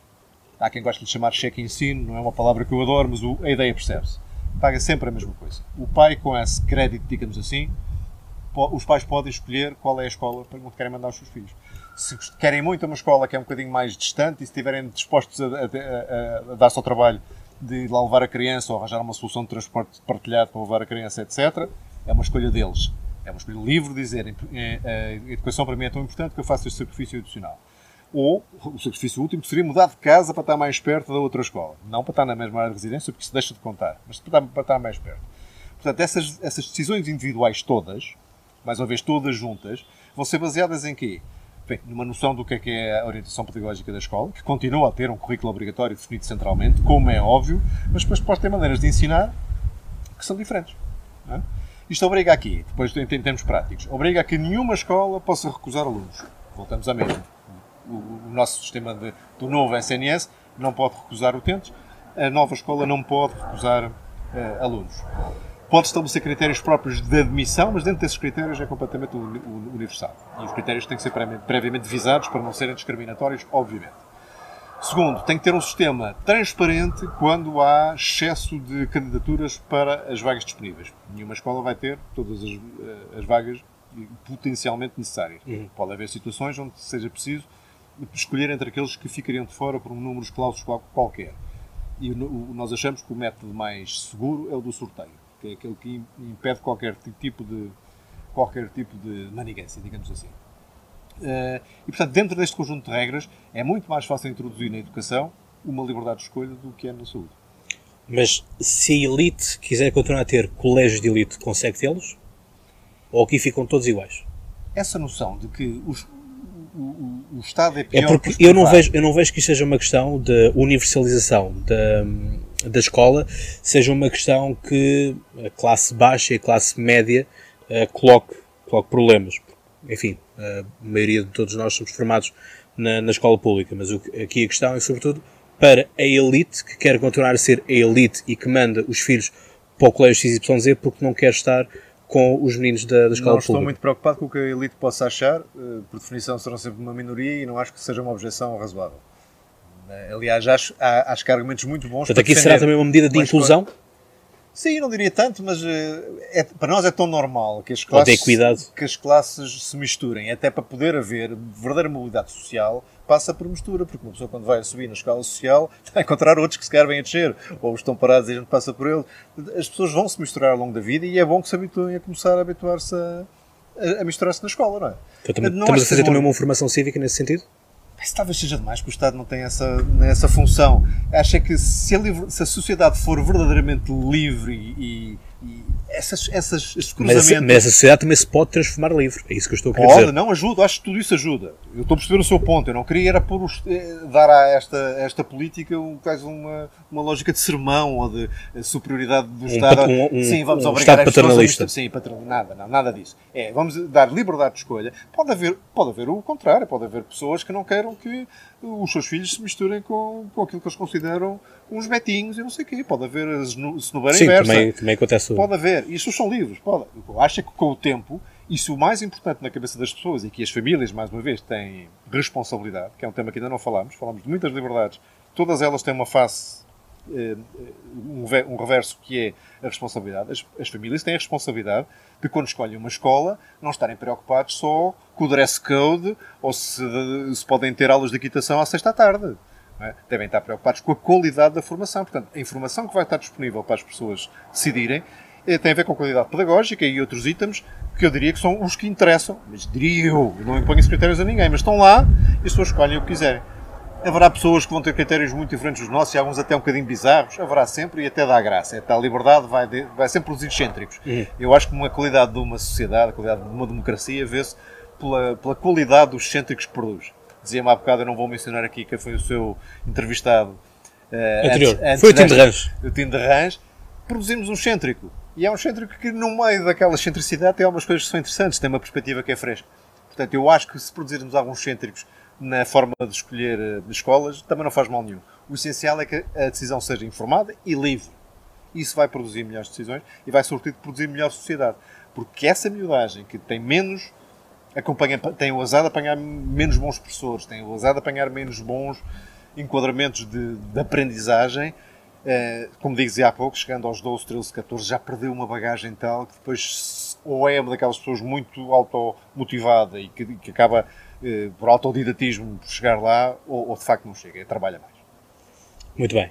Há quem goste de chamar cheque ensino, não é uma palavra que eu adoro, mas o, a ideia percebe-se. Paga sempre a mesma coisa. O pai, com esse crédito, digamos assim, os pais podem escolher qual é a escola para onde querem mandar os seus filhos se querem muito uma escola que é um bocadinho mais distante e se estiverem dispostos a, a, a, a dar-se ao trabalho de lá levar a criança ou arranjar uma solução de transporte partilhado para levar a criança, etc., é uma escolha deles. É uma escolha livre dizer a educação para mim é tão importante que eu faço este sacrifício adicional. Ou o sacrifício último seria mudar de casa para estar mais perto da outra escola. Não para estar na mesma área de residência, porque isso deixa de contar, mas para estar mais perto. Portanto, essas, essas decisões individuais todas, mais uma vez todas juntas, vão ser baseadas em quê? bem, numa noção do que é, que é a orientação pedagógica da escola, que continua a ter um currículo obrigatório definido centralmente, como é óbvio, mas depois pode ter maneiras de ensinar que são diferentes. É? Isto obriga aqui, depois em termos práticos, obriga a que nenhuma escola possa recusar alunos. Voltamos à mesma. O, o nosso sistema de, do novo SNS não pode recusar utentes, a nova escola não pode recusar uh, alunos pode estabelecer critérios próprios de admissão, mas dentro desses critérios é completamente universal. E os critérios têm que ser previamente visados para não serem discriminatórios, obviamente. Segundo, tem que ter um sistema transparente quando há excesso de candidaturas para as vagas disponíveis. Nenhuma escola vai ter todas as, eh, as vagas potencialmente necessárias. Uhum. Pode haver situações onde seja preciso escolher entre aqueles que ficariam de fora por um número de clausos qualquer. E nós achamos que o método mais seguro é o do sorteio que é aquele que impede qualquer tipo de qualquer tipo de manigância, digamos assim. Uh, e portanto, dentro deste conjunto de regras, é muito mais fácil introduzir na educação uma liberdade de escolha do que é na saúde. Mas se a elite quiser continuar a ter colégios de elite, consegue tê-los? Ou aqui ficam todos iguais? Essa noção de que os, o, o, Estado é, é pior. É porque eu não, vejo, eu não vejo que isto seja uma questão de universalização da, da escola, seja uma questão que a classe baixa e a classe média uh, coloque, coloque problemas. Enfim, a maioria de todos nós somos formados na, na escola pública, mas o, aqui a questão é sobretudo para a elite que quer continuar a ser a elite e que manda os filhos para o colégio XYZ porque não quer estar com os meninos da, da escola não estou muito preocupado com o que a elite possa achar. Eh, por definição, serão sempre uma minoria e não acho que seja uma objeção razoável. Eh, aliás, acho, há, acho que há argumentos muito bons Portanto, aqui será também uma medida de inclusão? Sim, não diria tanto, mas eh, é, para nós é tão normal que as, classes, que as classes se misturem, até para poder haver verdadeira mobilidade social, passa por mistura, porque uma pessoa quando vai a subir na escala social está a encontrar outros que se querem a descer, ou estão parados e a gente passa por ele. As pessoas vão se misturar ao longo da vida e é bom que se habituem a começar a habituar-se a, a, misturar-se na escola, não é? Então, também, não estamos a fazer também uma formação cívica nesse sentido? Isso talvez seja demais, que o Estado não tem essa, essa função. Acho é que se a, se a sociedade for verdadeiramente livre e, e essas, essas, esses cruzamentos. Mas, mas a sociedade também se pode transformar livre. É isso que eu estou a querer pode, dizer. não ajuda. Acho que tudo isso ajuda. Eu estou a perceber o seu ponto. Eu não queria era por eh, dar a esta, esta política um, uma, uma lógica de sermão ou de eh, superioridade do um, Estado. Um, um, sim, vamos um obrigar Estado paternalista. Sim, paternal, nada, não, nada disso. É, vamos dar liberdade de escolha. Pode haver, pode haver o contrário. Pode haver pessoas que não queiram que os seus filhos se misturem com, com aquilo que eles consideram uns betinhos e não sei o quê. Pode haver a cenoura Sim, inversa. Também, também acontece. Pode haver. Isso são livres. Pode. Acho que com o tempo, isso o mais importante na cabeça das pessoas e que as famílias, mais uma vez, têm responsabilidade, que é um tema que ainda não falamos. Falamos de muitas liberdades. Todas elas têm uma face eh, um reverso que é a responsabilidade. As, as, famílias têm a responsabilidade de, quando escolhem uma escola, não estarem preocupados só com o dress code ou se, se podem ter aulas de equitação à sexta tarde. É? Devem estar preocupados com a qualidade da formação. Portanto, a informação que vai estar disponível para as pessoas decidirem eh, tem a ver com qualidade pedagógica e outros itens que eu diria que são os que interessam. Mas diria eu, não imponho critérios a ninguém, mas estão lá e as pessoas escolhem o que quiserem. Haverá pessoas que vão ter critérios muito diferentes dos nossos e alguns até um bocadinho bizarros. Haverá sempre e até dá graça. A liberdade vai, de, vai sempre os excêntricos. Uhum. Eu acho que uma qualidade de uma sociedade, a qualidade de uma democracia, vê-se pela, pela qualidade dos excêntricos que produz. Dizia-me há bocado, eu não vou mencionar aqui que foi o seu entrevistado. Uh, Anterior. Antes, antes foi o Tim de Rãs. O Tim de Rãs. Produzimos um excêntrico. E é um excêntrico que, no meio daquela excentricidade, tem algumas coisas que são interessantes, tem uma perspectiva que é fresca. Portanto, eu acho que se produzirmos alguns excêntricos na forma de escolher uh, escolas, também não faz mal nenhum. O essencial é que a decisão seja informada e livre. Isso vai produzir melhores decisões e vai, sobretudo, produzir melhor sociedade. Porque essa miudagem que tem menos acompanha, tem o azar de apanhar menos bons professores, tem o azar de apanhar menos bons enquadramentos de, de aprendizagem. Uh, como dizia há pouco, chegando aos 12, 13, 14, já perdeu uma bagagem tal que depois ou é uma daquelas pessoas muito automotivada e que, que acaba por autodidatismo por chegar lá, ou, ou, de facto não chega, trabalha mais. Muito bem.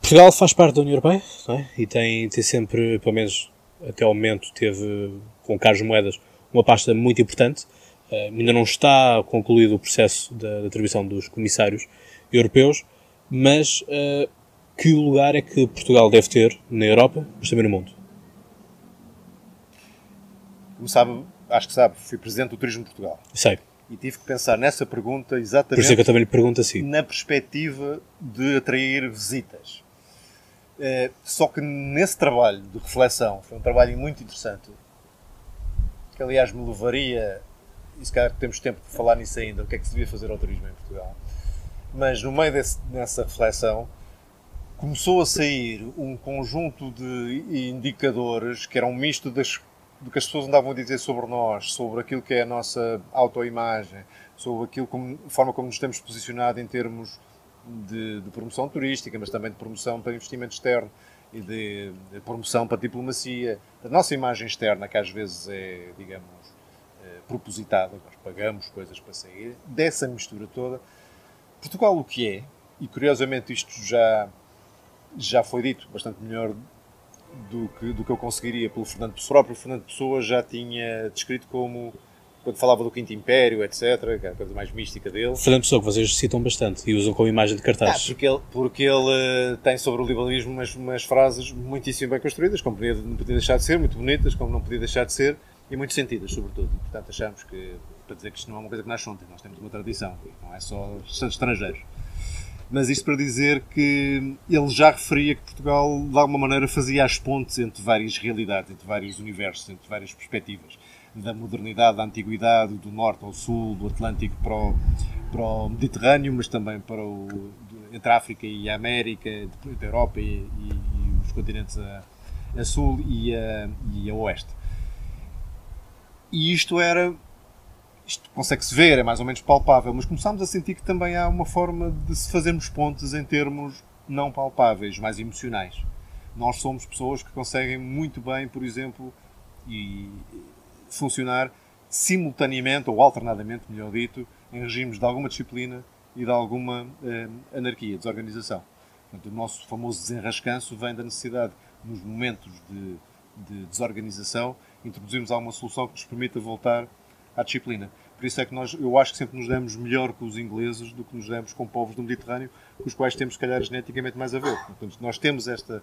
Portugal faz parte da União Europeia é? e tem, tem sempre, pelo menos até ao momento, teve com Carlos Moedas uma pasta muito importante. Uh, ainda não está concluído o processo da, da atribuição dos comissários europeus, mas uh, que lugar é que Portugal deve ter na Europa, mas também no mundo? Como sabe, acho que sabe, fui presidente do Turismo de Portugal. Sei. E tive que pensar nessa pergunta exatamente. Por isso é que eu também lhe pergunto assim. Na perspectiva de atrair visitas. Uh, só que nesse trabalho de reflexão, foi um trabalho muito interessante, que aliás me levaria, e se calhar temos tempo de falar nisso ainda, o que é que se devia fazer ao turismo em Portugal. Mas no meio desse, dessa reflexão começou a sair um conjunto de indicadores que eram um misto das, do que as pessoas andavam a dizer sobre nós, sobre aquilo que é a nossa autoimagem, sobre aquilo como, a forma como nos temos posicionado em termos de, de promoção turística, mas também de promoção para investimento externo e de, de, promoção para diplomacia, a nossa imagem externa, que às vezes é, digamos, é, propositada, nós pagamos coisas para sair, dessa mistura toda. Portugal, o que é, e curiosamente isto já, já foi dito bastante melhor do que, do que eu conseguiria pelo Fernando Pessoa, o próprio Fernando Pessoa já tinha descrito como quando falava do Quinto Império, etc., que é a coisa mais mística dele. Fernando Pessoa, que vocês citam bastante e usam como imagem de cartaz. Ah, porque ele, porque ele uh, tem sobre o liberalismo umas, umas frases muitíssimo bem construídas, como podia, não podia deixar de ser, muito bonitas, como não podia deixar de ser, e muito sentidas, sobretudo. E, portanto, achamos que, para dizer que isto não é uma coisa que nasce ontem, nós temos uma tradição, não é só estrangeiros. Mas isto para dizer que ele já referia que Portugal, de alguma maneira, fazia as pontes entre várias realidades, entre vários universos, entre várias perspectivas da modernidade, da antiguidade, do norte ao sul, do Atlântico para o, para o Mediterrâneo, mas também para o, entre a África e a América, entre a Europa e, e, e os continentes a, a sul e a, e a oeste. E isto era isto consegue-se ver, é mais ou menos palpável, mas começámos a sentir que também há uma forma de se fazermos pontes em termos não palpáveis, mais emocionais. Nós somos pessoas que conseguem muito bem, por exemplo, e funcionar simultaneamente ou alternadamente, melhor dito, em regimes de alguma disciplina e de alguma eh, anarquia, desorganização. Portanto, o nosso famoso desenrascanço vem da necessidade, nos momentos de, de desorganização, introduzirmos alguma solução que nos permita voltar à disciplina. Por isso é que nós, eu acho que sempre nos demos melhor com os ingleses do que nos demos com povos do Mediterrâneo, com os quais temos, se calhar, geneticamente mais a ver. Portanto, nós temos esta,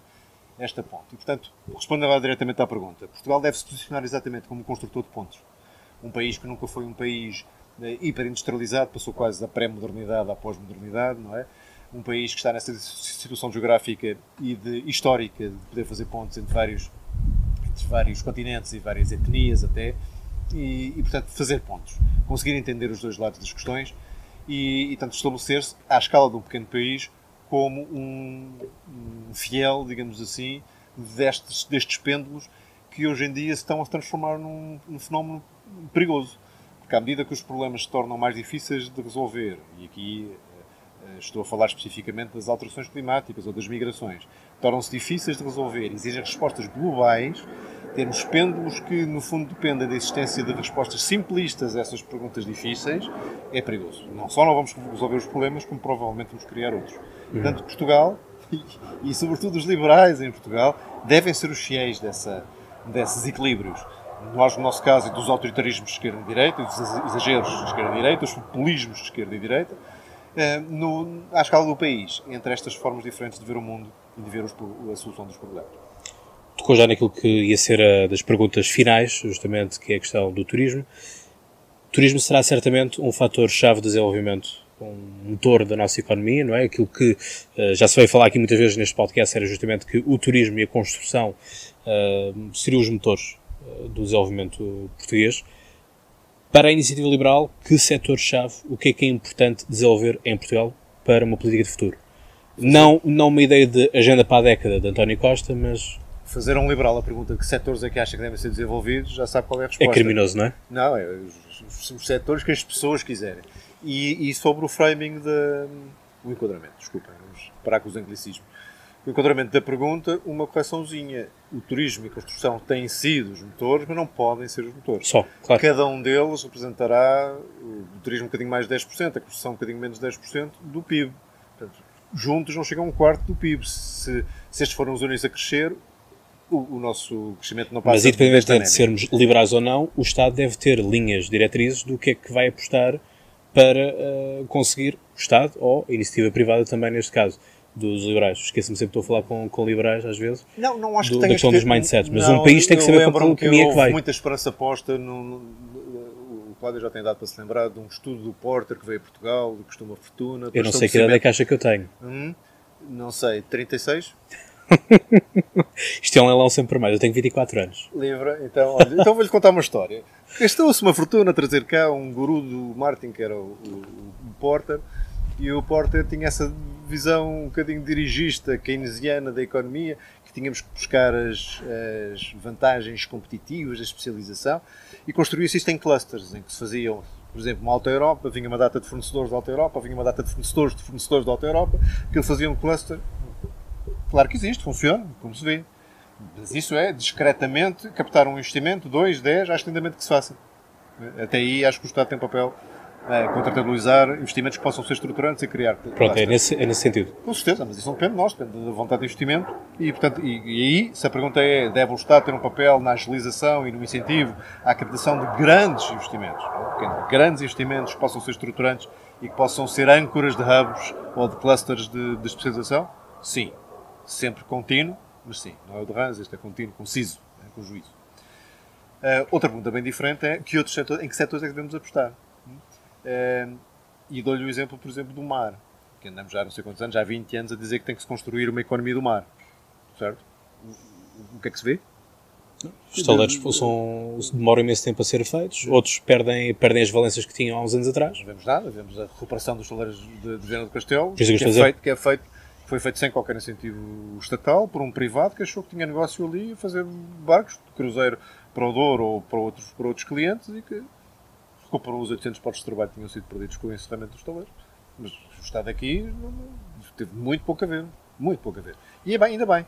esta ponte. E, portanto, respondendo agora diretamente à pergunta, Portugal deve se posicionar exatamente como construtor de pontos. Um país que nunca foi um país eh, hiperindustrializado, passou quase da pré-modernidade à pós-modernidade, não é? Um país que está nessa situação geográfica e de, histórica de poder fazer pontes entre vários, entre vários continentes e várias etnias até, e, e, portanto fazer pontos, conseguir entender os dois lados das questões e, e tanto estabelecer-se à escala de um pequeno país como um, um fiel, digamos assim, destes, destes pêndulos que hoje em dia se estão a transformar num, num, fenómeno perigoso. Porque à medida que os problemas se tornam mais difíceis de resolver, e aqui uh, estou a falar especificamente das alterações climáticas ou das migrações, tornam-se difíceis de resolver, exigem respostas globais, termos pêndulos que, no fundo, dependem da existência de respostas simplistas a essas perguntas difíceis, é perigoso. Não só não vamos resolver os problemas, como provavelmente vamos criar outros. Portanto, Portugal e, e, sobretudo os liberais em Portugal, devem ser os fiéis dessa, desses equilíbrios. Nós, no nosso caso, dos autoritarismos de esquerda e direita, dos exageros de esquerda e direita, os populismos de esquerda e direita, eh, no, à escala do país, entre estas formas diferentes de ver o mundo e de ver os, a solução dos problemas. Tocou já naquilo que ia ser a das perguntas finais, justamente, que é a questão do turismo. O turismo será certamente um fator-chave de desenvolvimento, um motor da nossa economia, não é? Aquilo que uh, já se veio falar aqui muitas vezes neste podcast era justamente que o turismo e a construção uh, seriam os motores uh, do desenvolvimento português. Para a iniciativa liberal, que setor-chave, o que é que é importante desenvolver em Portugal para uma política de futuro? Não, não uma ideia de agenda para a década de António Costa, mas. Fazer a um liberal a pergunta de que setores é que acha que devem ser desenvolvidos, já sabe qual é a resposta. É criminoso, não é? Não, é os, os setores que as pessoas quiserem. E, e sobre o framing de. o enquadramento, desculpem, vamos parar com os anglicismos o enquadramento da pergunta, uma correçãozinha. O turismo e a construção têm sido os motores, mas não podem ser os motores. Só, claro. Cada um deles representará o turismo um bocadinho mais de 10%, a construção um bocadinho menos de 10% do PIB. Portanto, juntos não chegam a um quarto do PIB. Se, se estes forem os únicos a crescer, o, o, nosso crescimento não passa Mas, independentemente de sermos liberais ou não, o Estado deve ter linhas diretrizes do que é que vai apostar para uh, conseguir o Estado ou a iniciativa privada também, neste caso dos liberais. Esqueço-me sempre que estou a falar com, com liberais, às vezes. Não, não acho do, que tenha questão que dos mindsets. Mas não, um país tem que saber para que caminho é que vai. muita esperança posta no, no, o Cláudio já tem dado para se lembrar de um estudo do Porter que veio a Portugal, do Costuma Fortuna. Eu não sei que idade é que acha que eu tenho. Hum, não sei, 36? Isto é um leilão sempre mais. Eu tenho 24 anos. Livre, então, então vou-lhe contar uma história. Gastou-se uma fortuna a trazer cá um guru do Martin, que era o, o, o Porter, e o Porter tinha essa visão um bocadinho dirigista, keynesiana da economia, que tínhamos que buscar as, as vantagens competitivas da especialização e construiu-se isto em clusters, em que se faziam, por exemplo, uma Alta Europa, vinha uma data de fornecedores da Alta Europa, vinha uma data de fornecedores de fornecedores da Alta Europa, que ele fazia um cluster. Claro que existe, funciona, como se vê. Mas isso é, discretamente, captar um investimento, dois, dez, acho lindamente que se faça. Até aí acho que o Estado tem um papel é, contratualizar investimentos que possam ser estruturantes e criar. Pronto, é nesse, é nesse sentido. Com certeza, mas isso não depende de nós, depende da vontade de investimento. E, portanto, e, e, aí, se a pergunta é, deve o Estado ter um papel na agilização e no incentivo à captação de grandes investimentos, é? grandes investimentos que possam ser estruturantes e que possam ser âncoras de hubs ou de clusters de, de especialização? Sim. Sempre contínuo, mas sim. Não é o de Rans, este é contínuo, conciso, é, com juízo. Uh, outra pergunta bem diferente é que outros setores, em que setores é que devemos apostar? Uh, e dou-lhe o exemplo, por exemplo, do mar. Que andamos já não sei quantos anos, já há 20 anos, a dizer que tem que se construir uma economia do mar. Certo? O, que é que se vê? Os estaleiros são, demoram imenso tempo a ser feitos, outros perdem, perdem as valências que tinham há uns anos atrás. Não vemos nada, vemos a recuperação dos estaleiros de, de Viana do Castelo, que, é feito, que, é feito, foi feito sem qualquer incentivo estatal, por um privado que achou que tinha negócio ali a fazer barcos de cruzeiro para o Douro ou para outros, para outros clientes e que recuperou os 800 postos de trabalho que tinham sido perdidos com o encerramento dos taleiros. Mas o Estado aqui não, teve muito pouco a ver. Muito pouco a ver. E é bem, ainda bem.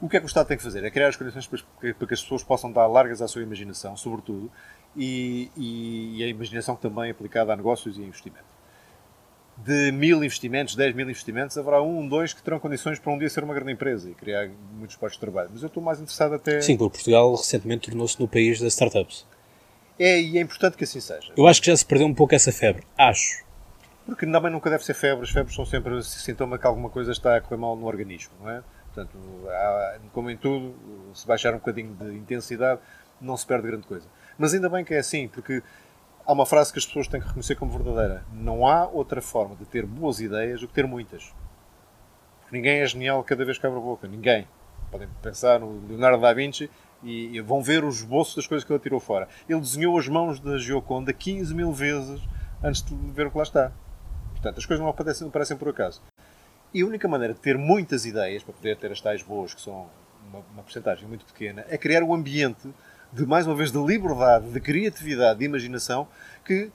O que é que o Estado tem que fazer? É criar as condições para, para que as pessoas possam dar largas à sua imaginação, sobretudo, e, e, e a imaginação também aplicada a negócios e a investimento. De mil investimentos, 10 mil investimentos, haverá um, dois que terão condições para um dia ser uma grande empresa e criar muitos postos de trabalho. Mas eu estou mais interessado até. Sim, porque Portugal recentemente tornou-se no país das startups. É, e é importante que assim seja. Eu acho que já se perdeu um pouco essa febre. Acho. Porque também nunca deve ser febre. As febres são sempre sintoma que alguma coisa está a correr mal no organismo, não é? Portanto, há, como em tudo, se baixar um bocadinho de intensidade, não se perde grande coisa. Mas ainda bem que é assim, porque há uma frase que as pessoas têm que reconhecer como verdadeira. Não há outra forma de ter boas ideias do que ter muitas. Porque ninguém é genial cada vez que abre a boca. Ninguém. Podem pensar no Leonardo da Vinci e vão ver os esboços das coisas que ele tirou fora. Ele desenhou as mãos da Gioconda 15 mil vezes antes de ver o que lá está. Portanto, as coisas não aparecem, não aparecem por acaso. E a única maneira de ter muitas ideias, para poder ter as tais boas, que são uma, uma porcentagem muito pequena, é criar um ambiente de, mais uma vez, de liberdade, de criatividade, de imaginação, que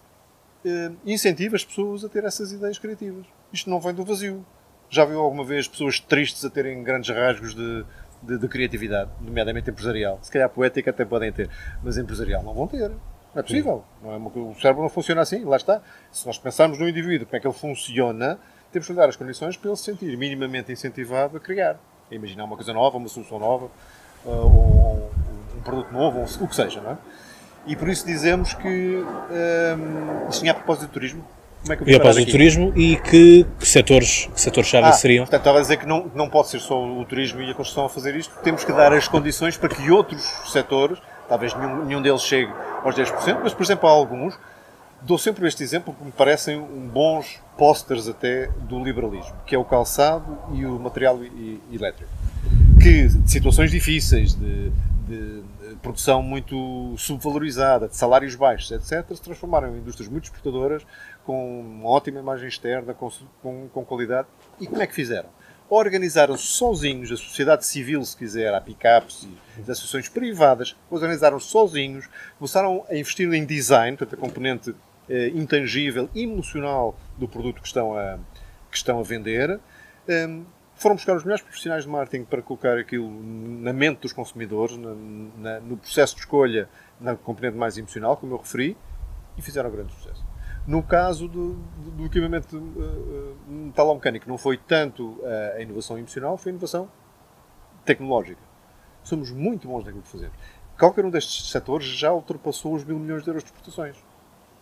eh, incentiva as pessoas a ter essas ideias criativas. Isto não vem do vazio. Já viu alguma vez pessoas tristes a terem grandes rasgos de, de, de, criatividade, nomeadamente empresarial. Se calhar poética até podem ter, mas empresarial não vão ter. Não é possível. Não é o cérebro não funciona assim, lá está. Se nós pensarmos no indivíduo, como é que ele funciona, temos que dar as condições para ele se sentir minimamente incentivado a criar, a imaginar uma coisa nova, uma solução nova, uh, ou produto novo, ou o que seja, não é? E por isso dizemos que um, isto tinha a propósito do turismo. Como é que eu e a propósito do turismo e que, que setores, que setores-chave ah, seriam? Portanto, estava a dizer que não, não pode ser só o turismo e a construção a fazer isto, temos que dar as condições para que outros setores, talvez nenhum, nenhum deles chegue aos 10%, mas por exemplo há alguns, dou sempre este exemplo porque me parecem bons pósteres até do liberalismo, que é o calçado e o material elétrico. Que de situações difíceis, de, de produção muito subvalorizada, de salários baixos, etc., se transformaram em indústrias muito exportadoras, com uma ótima imagem externa, com, com, com qualidade. E como é que fizeram? Organizaram-se sozinhos, a sociedade civil, se quiser, a picapes e as associações privadas, organizaram-se sozinhos, começaram a investir em design, portanto, a componente eh, intangível, emocional do produto que estão a, que estão a vender. Um, foram buscar os melhores profissionais de marketing para colocar aquilo na mente dos consumidores, na, na, no processo de escolha, na componente mais emocional, como eu referi, e fizeram um grande sucesso. No caso do, do equipamento uh, metalomecânico, não foi tanto uh, a inovação emocional, foi a inovação tecnológica. Somos muito bons naquilo que fazemos. Qualquer um destes setores já ultrapassou os mil milhões de euros de exportações.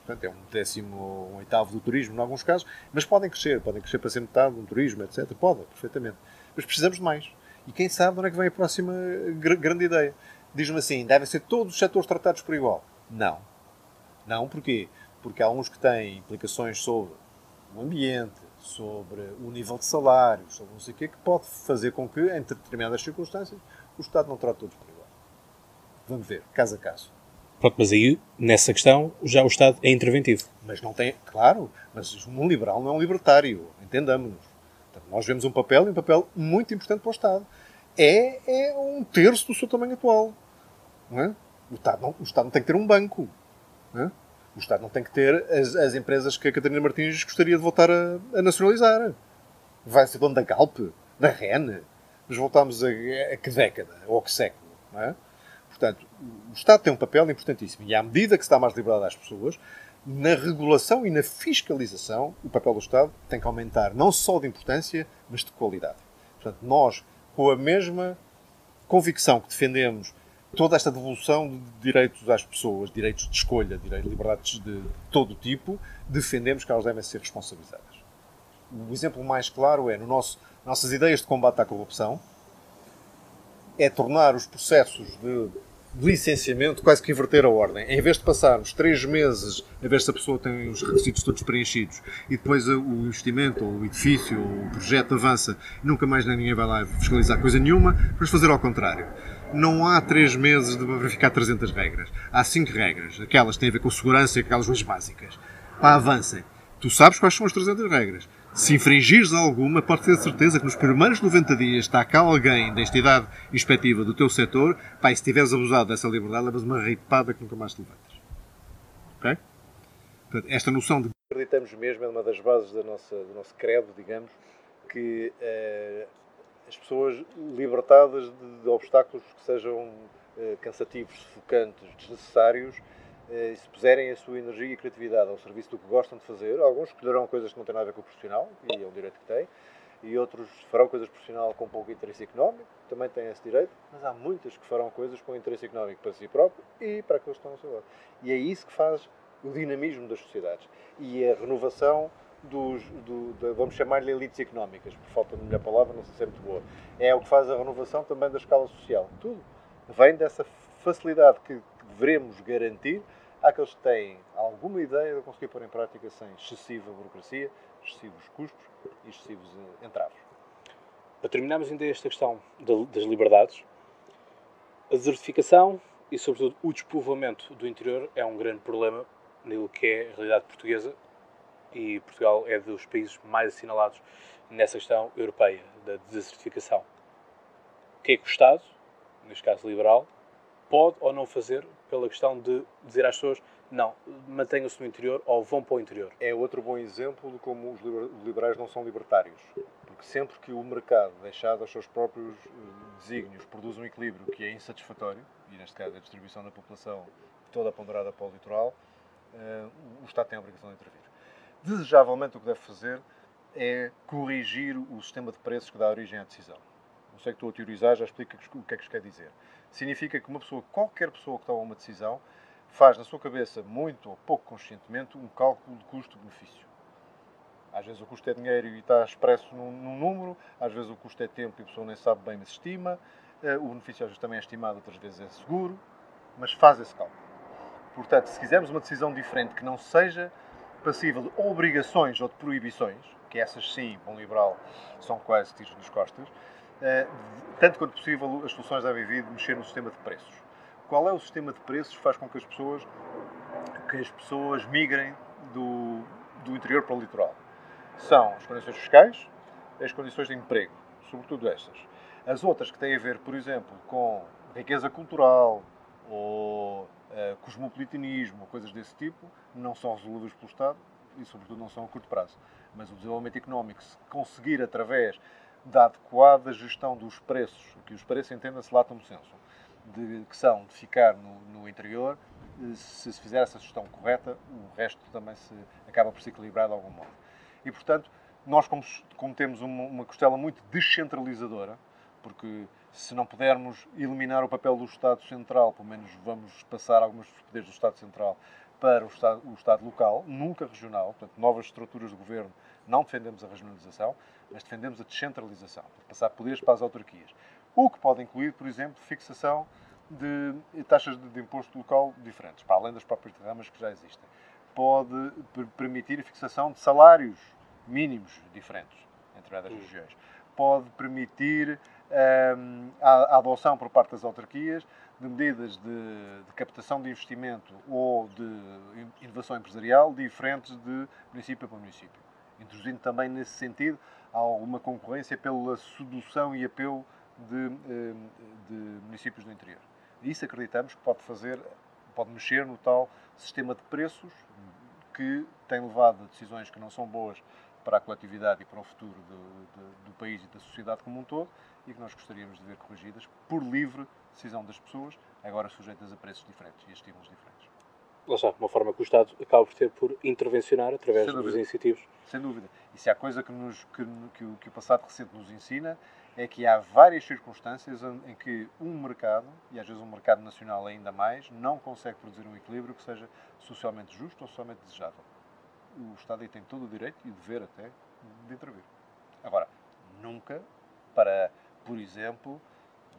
Portanto, é um décimo, um oitavo do turismo, em alguns casos, mas podem crescer, podem crescer para ser metade do turismo, etc. Pode, perfeitamente. Mas precisamos de mais. E quem sabe onde é que vem a próxima grande ideia? Diz-me assim, devem ser todos os setores tratados por igual. Não. Não, porquê? Porque há uns que têm implicações sobre o ambiente, sobre o nível de salários, sobre não sei o quê, que pode fazer com que, em determinadas circunstâncias, o Estado não trate todos por igual. Vamos ver, caso a caso. Pronto, mas aí, nessa questão, já o Estado é interventivo. Mas não tem, claro, mas um liberal não é um libertário, entendamos-nos. Nós vemos um papel, e um papel muito importante para o Estado. É, é um terço do seu tamanho atual. É? o, Estado não, o Estado não tem que ter um banco. É? O Estado não tem que ter as, as empresas que a Catarina Martins gostaria de voltar a, a nacionalizar. Vai ser dono da Galp, da REN. Mas voltamos a, a que década, ou a que século. Não é? Portanto, o Estado tem um papel importantíssimo e à medida que se dá mais liberdade às pessoas, na regulação e na fiscalização, o papel do Estado tem que aumentar não só de importância, mas de qualidade. Portanto, nós, com a mesma convicção que defendemos toda esta devolução de direitos às pessoas, direitos de escolha, direitos, liberdades de todo tipo, defendemos que elas devem ser responsabilizadas. O exemplo mais claro é no nosso nossas ideias de combate à corrupção, é tornar os processos de licenciamento quase que inverter a ordem. Em vez de passarmos três meses a ver se a pessoa tem os requisitos todos preenchidos e depois o investimento, ou o edifício, ou o projeto avança nunca mais ninguém vai lá fiscalizar coisa nenhuma, vamos fazer ao contrário. Não há três meses de verificar 300 regras. Há cinco regras. Aquelas que têm a ver com segurança e aquelas mais básicas. Pá, avancem. Tu sabes quais são as 300 regras. Se infringires alguma, pode ter certeza que nos primeiros 90 dias está cá alguém da entidade inspectiva do teu setor, e se tiveres abusado dessa liberdade, levas uma ripada que nunca mais te levantas. Ok? Portanto, esta noção de. Acreditamos mesmo, é uma das bases da nossa, do nosso credo, digamos, que uh, as pessoas libertadas de, de, obstáculos que sejam uh, cansativos, sufocantes, desnecessários, eh, se puserem a sua energia e criatividade ao serviço do que gostam de fazer, alguns escolherão coisas que não têm nada a ver com o profissional, e é um direito que têm, e outros farão coisas profissional com pouco interesse económico, também têm esse direito, mas há muitas que farão coisas com interesse económico para si próprio e para aqueles que estão ao seu lado. E é isso que faz o dinamismo das sociedades e a renovação dos, do, de, vamos chamar-lhe elites económicas, por falta de melhor palavra, não sei se é muito boa. É o que faz a renovação também da escala social. Tudo vem dessa facilidade que devemos garantir àqueles que têm alguma ideia de conseguir pôr em prática sem excessiva burocracia, excessivos custos e excessivos eh, entraves. Para terminarmos ainda esta questão das liberdades, a desertificação e, sobretudo, o despovoamento do interior é um grande problema naquilo que é a realidade portuguesa e Portugal é dos países mais assinalados nessa questão europeia da desertificação. O que é que o Estado, neste caso liberal, pode ou não fazer pela questão de dizer às pessoas não, mantenham-se no interior ou vão para o interior. É outro bom exemplo de como os liberais não são libertários. Porque sempre que o mercado, deixado aos seus próprios eh, desígnios, produz um equilíbrio que é insatisfatório, e neste caso a distribuição da população toda ponderada para o litoral, eh, o Estado tem a obrigação de intervir. Desejavelmente o que deve fazer é corrigir o sistema de preços que dá origem à decisão. Não sei que estou a teorizar, já explica o que é que isto quer dizer. Significa que uma pessoa, qualquer pessoa que toma uma decisão, faz na sua cabeça, muito ou pouco conscientemente, um cálculo de custo-benefício. Às vezes o custo é dinheiro e está expresso num, num, número, às vezes o custo é tempo e a pessoa nem sabe bem, mas estima. Uh, o benefício às vezes também é estimado, outras vezes é seguro, mas faz esse cálculo. Portanto, se quisermos uma decisão diferente que não seja passível de obrigações ou de proibições, que essas sim, bom liberal, são quase tiros nos costas, tanto quanto possível as soluções devem vir de mexer no sistema de preços. Qual é o sistema de preços que faz com que as pessoas, que as pessoas migrem do, do interior para o litoral? são as condições fiscais as condições de emprego, sobretudo estas. As outras que têm a ver, por exemplo, com riqueza cultural ou uh, cosmopolitanismo, coisas desse tipo, não são resolvidas pelo Estado e, sobretudo, não são a curto prazo. Mas o desenvolvimento económico, se conseguir através da adequada gestão dos preços, que os preços entenda-se lá como senso, de, que são de ficar no, no interior, eh, se se fizer essa gestão correta, o resto também se acaba por se equilibrar de algum modo. E, portanto, nós, como, como temos uma, uma costela muito descentralizadora, porque se não pudermos eliminar o papel do Estado Central, pelo menos vamos passar alguns dos poderes do Estado Central para o Estado, o Estado local, nunca regional, portanto, novas estruturas de governo, não defendemos a regionalização, mas defendemos a descentralização, passar poderes para as autarquias. O que pode incluir, por exemplo, fixação de taxas de, de imposto local diferentes, para além das próprias derramas que já existem. Pode permitir a fixação de salários mínimos diferentes entre várias regiões. Pode permitir um, a, a, adoção por parte das autarquias de medidas de, de, captação de investimento ou de inovação empresarial diferentes de município para município. Introduzindo também nesse sentido alguma concorrência pela sedução e apelo de, hum, de municípios do interior. Isso acreditamos que pode fazer, pode mexer no tal sistema de preços que tem levado a decisões que não são boas para a coletividade e para o futuro do, do, do, país e da sociedade como um todo e que nós gostaríamos de ver corrigidas por livre decisão das pessoas, agora sujeitas a preços diferentes e a estímulos diferentes. Lá está, uma forma que o Estado acaba por ter por intervencionar através dos incentivos. Sem dúvida. E se há coisa que, nos, que, que, o, que o passado recente nos ensina é que há várias circunstâncias em que um mercado, e às vezes um mercado nacional ainda mais, não consegue produzir um equilíbrio que seja socialmente justo ou socialmente desejável o Estado aí tem todo o direito e o dever até de intervir. Agora, nunca para, por exemplo,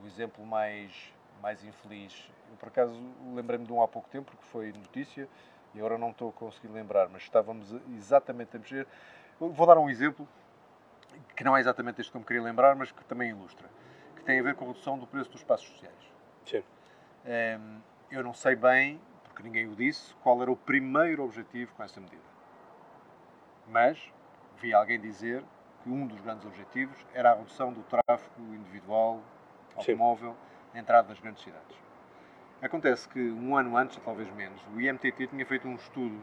o exemplo mais, mais infeliz. Eu, por acaso, lembrei-me de um há pouco tempo, porque foi notícia, e agora não estou a conseguir lembrar, mas estávamos exatamente a mexer. Vou dar um exemplo que não é exatamente este que eu me queria lembrar, mas que também ilustra, que tem a ver com a redução do preço dos espaços sociais. Sim. Um, eu não sei bem, porque ninguém o disse, qual era o primeiro objetivo com essa medida. Mas vi alguém dizer que um dos grandes objetivos era a redução do tráfego individual, automóvel, Sim. na entrada das grandes cidades. Acontece que um ano antes, talvez menos, o IMTT tinha feito um estudo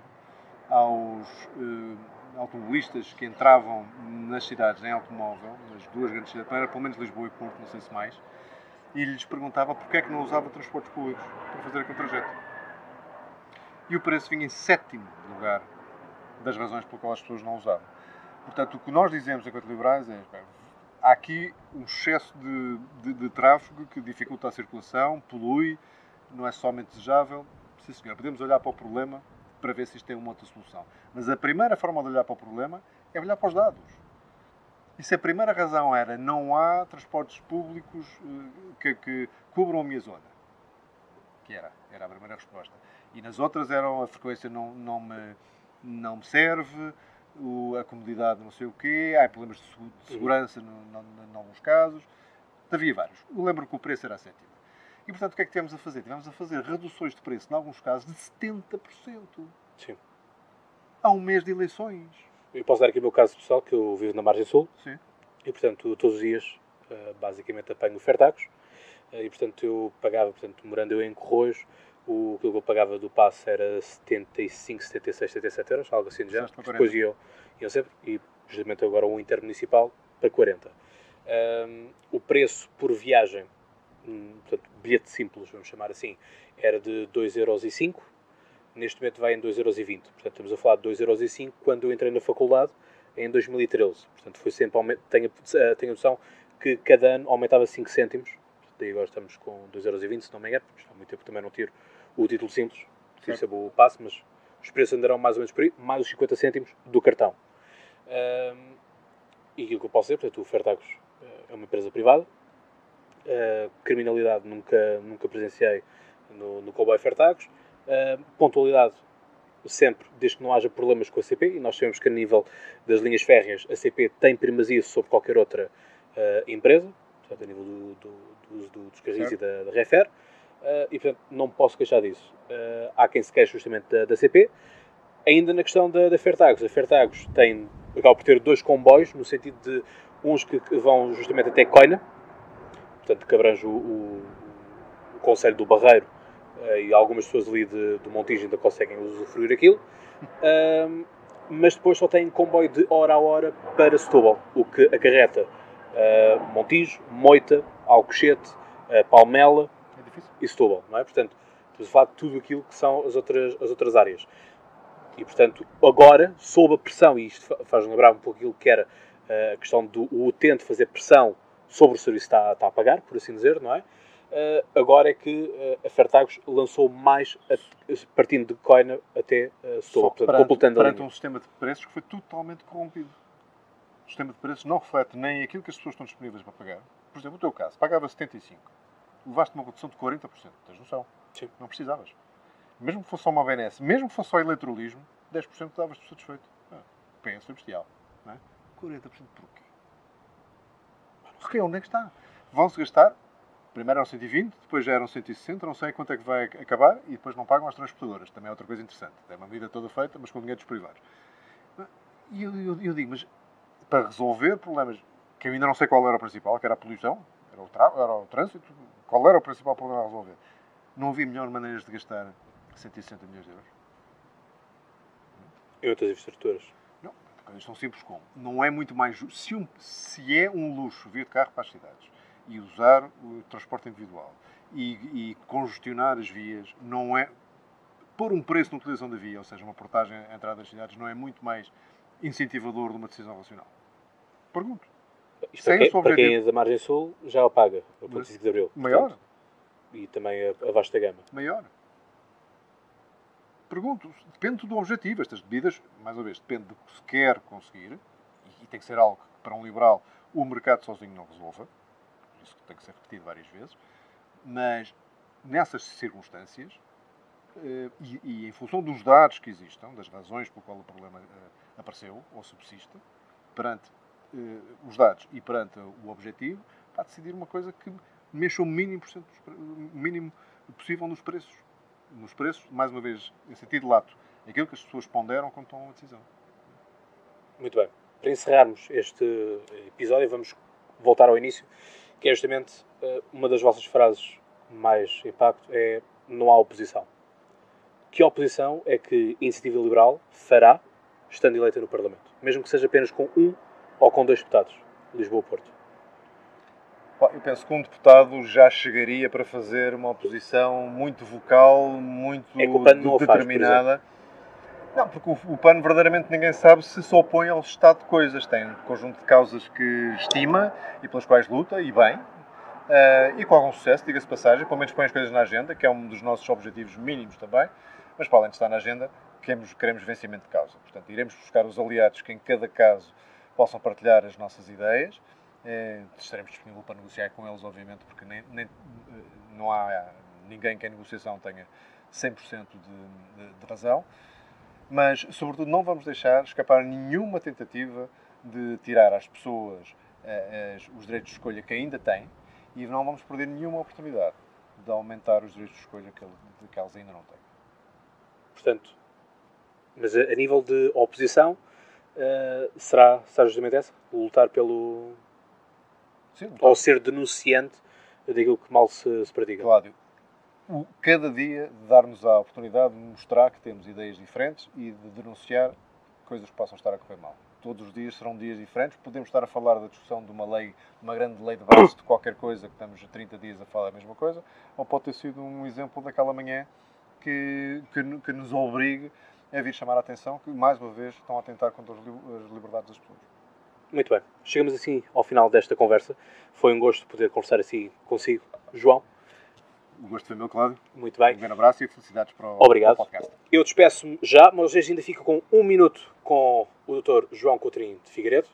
aos eh, automobilistas que entravam nas cidades em automóvel, nas duas grandes cidades, era pelo menos Lisboa e Porto, não sei se mais, e lhes perguntava porque é que não usava transportes públicos para fazer aquele trajeto. E o preço vinha em sétimo lugar das razões pelas quais as pessoas não usavam. Portanto, o que nós dizemos enquanto liberais é há aqui um excesso de, de, de, tráfego que dificulta a circulação, polui, não é somente desejável. Sim, senhor, podemos olhar para o problema para ver se isto tem uma outra solução. Mas a primeira forma de olhar para o problema é olhar para os dados. E se a primeira razão era não há transportes públicos eh, que, que cubram a minha zona, que era, era a primeira resposta. E nas outras eram a frequência não, não me não me serve, o, a comodidade não sei o quê, há problemas de, de segurança em alguns casos. Havia vários. Eu lembro que o preço era a sétima. E, portanto, o que é que tivemos a fazer? Tivemos a fazer reduções de preço, em alguns casos, de 70%. Sim. Há um mês de eleições. Eu posso dar aqui o meu caso pessoal, que eu vivo na Margem Sul. Sim. E, portanto, todos os dias, eh, basicamente, apanho ofertacos. Eh, e, portanto, eu pagava, portanto, morando eu em Corroios, o que eu pagava do passe era 75, 76, 77 euros, algo assim de género. Depois iam, iam sempre, e justamente agora o intermunicipal para 40. Um, o preço por viagem, portanto, bilhete simples, vamos chamar assim, era de 2,05 euros. Neste momento vai em 2,20 euros. Portanto, estamos a falar de 2,05 euros. Quando eu entrei na faculdade, em 2013. Portanto, foi sempre tenho, eh, tenho a noção que cada ano aumentava 5 cêntimos. Daí agora estamos com 2,20€, se não me engano, porque há muito tempo também não tiro o título simples, tive sempre o passe, mas os preços andarão mais ou menos por aí, mais os 50 cêntimos do cartão. Um, e aquilo que eu posso dizer, portanto, o Fertagos eh, é uma empresa privada, uh, criminalidade nunca, nunca presenciei no, no Cowboy Fertagos, uh, pontualidade sempre, desde que não haja problemas com a CP, e nós sabemos que a nível das linhas férreas a CP tem primazia sobre qualquer outra uh, empresa, portanto, a nível do, do, do, do dos carris e da, da Refer, e portanto não posso queixar disso. Há quem se queixe justamente da, da, CP. Ainda na questão da, da Fertagos, a Fertagos tem, acaba por ter dois comboios, no sentido de uns que, que vão justamente até Coina, portanto que abrange o, o, o Conselho do Barreiro, e algumas pessoas ali de, do Montijo ainda conseguem usufruir aquilo. mas depois só tem comboio de hora a hora para Setúbal, o que acarreta uh, Montijo, Moita, Alcochete, uh, Palmela é e Setúbal, não é? Portanto, estamos a falar de tudo aquilo que são as outras, as outras áreas. E, portanto, agora, sob a pressão, e isto faz lembrar um pouco aquilo que era uh, a questão do utente fazer pressão sobre o serviço que está, está a pagar, por assim dizer, não é? Uh, agora é que uh, a Fertagos lançou mais, a, partindo de Coina até uh, Setúbal, portanto, perante, completando perante a linha. um sistema de preços que foi totalmente corrompido o sistema de preços não reflete nem aquilo que as pessoas estão disponíveis para pagar. Por exemplo, o teu caso, pagava 75, levaste uma redução de 40%, tens noção? Sim. Não precisavas. Mesmo que fosse só uma BNS, mesmo que fosse só eletrolismo, 10% davas-te satisfeito. Ah, PS foi bestial. Não é? 40% porquê? Porque onde é que está? Vão-se gastar, primeiro eram 120, depois já eram 160, não sei quanto é que vai acabar, e depois não pagam as transportadoras. Também é outra coisa interessante. É uma medida toda feita, mas com dinheiro dos privados. E eu, eu, eu digo, mas para resolver problemas que eu ainda não sei qual era o principal, que era a poluição, era o, era o trânsito, qual era o principal problema a resolver. Não havia melhor maneiras de gastar 160 milhões de euros? Em outras infraestruturas? Coisas tão simples como. Não é muito mais. Se, um, se é um luxo vir de carro para as cidades e usar o transporte individual e, e congestionar as vias, não é. Pôr um preço na utilização da via, ou seja, uma portagem à entrada das cidades, não é muito mais incentivador de uma decisão racional. Pergunto. Isto Sem para, quem, para quem é da margem sul já o paga, o 25 de Abril. Maior. Portanto, e também a, a vasta gama. Maior. Pergunto, depende do objetivo. Estas medidas, mais uma vez, depende do que se quer conseguir, e tem que ser algo que, para um liberal, o mercado sozinho não resolva. Isso tem que ser repetido várias vezes. Mas, nessas circunstâncias, eh, e, em função dos dados que existam, das razões pelo qual o problema eh, apareceu ou subsiste, perante uh, os dados e perante o objetivo, para decidir uma coisa que mexa o mínimo, mínimo possível nos preços. Nos preços, mais uma vez, em sentido lato, aquilo que as pessoas ponderam quando tomam a decisão. Muito bem. Para encerrarmos este episódio, vamos voltar ao início, que é justamente uh, uma das vossas frases mais impacto é não há oposição. Que oposição é que a Iniciativa Liberal fará estando eleita no Parlamento, mesmo que seja apenas com um ou com dois deputados, Lisboa-Porto? Eu penso que um deputado já chegaria para fazer uma oposição muito vocal, muito é determinada. Faz, não, porque o, o PAN verdadeiramente ninguém sabe se se opõe ao estado de coisas. Tem um conjunto de causas que estima e pelas quais luta, e bem, uh, e com algum sucesso, diga-se passagem, pelo menos põe as coisas na agenda, que é um dos nossos objetivos mínimos também, mas para além de estar na agenda, queremos, queremos vencimento de causa. Portanto, iremos buscar os aliados que em cada caso possam partilhar as nossas ideias. É, estaremos disponíveis para negociar com eles, obviamente, porque nem, nem, não há ninguém que em negociação tenha 100% de, de, de razão. Mas, sobretudo, não vamos deixar escapar nenhuma tentativa de tirar às pessoas eh, as, os direitos de escolha que ainda têm e não vamos perder nenhuma oportunidade de aumentar os direitos de escolha que, que elas ainda não têm. Portanto, mas a, a nível de oposição, uh, será, será justamente essa? Lutar pelo. Sim, ou ser denunciante daquilo que mal se, se pratica? Cláudio, cada dia dar-nos a oportunidade de mostrar que temos ideias diferentes e de denunciar coisas que possam estar a correr mal. Todos os dias serão dias diferentes. Podemos estar a falar da discussão de uma lei, uma grande lei de base de qualquer coisa, que estamos há 30 dias a falar a mesma coisa, ou pode ter sido um exemplo daquela manhã que, que, que nos obrigue é vir chamar a atenção que, mais uma vez, estão a tentar contra as liberdades das pessoas. Muito bem. Chegamos assim ao final desta conversa. Foi um gosto poder conversar assim consigo. João. O gosto foi meu, Cláudio. Muito bem. Um grande abraço e felicidades para o, Obrigado. Para o podcast. Eu despeço-me já, mas hoje ainda fico com um minuto com o Dr. João Coutrinho de Figueiredo.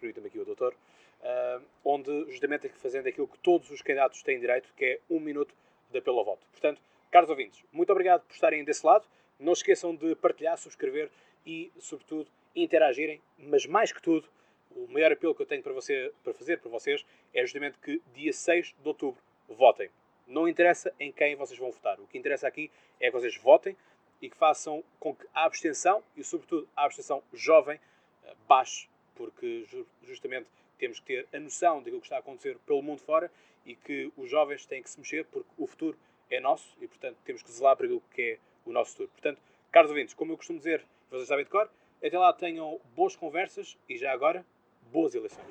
Permita-me aqui o doutor. Uh, onde justamente é fazendo aquilo que todos os candidatos têm direito, que é um minuto de apelo ao voto. Portanto, caros ouvintes, muito obrigado por estarem desse lado. Não se esqueçam de partilhar, subscrever e, sobretudo, interagirem. Mas mais que tudo, o maior apelo que eu tenho para, você, para fazer para vocês é justamente que dia 6 de outubro votem. Não interessa em quem vocês vão votar. O que interessa aqui é que vocês votem e que façam com que a abstenção e, sobretudo, a abstenção jovem eh, baixe, porque justamente temos que ter a noção daquilo que está a acontecer pelo mundo fora e que os jovens têm que se mexer porque o futuro é nosso e, portanto, temos que zelar para aquilo que é o nosso futuro. Portanto, caros ouvintes, como eu costumo dizer, vocês sabem de cor, até lá tenham boas conversas e já agora, boas eleições.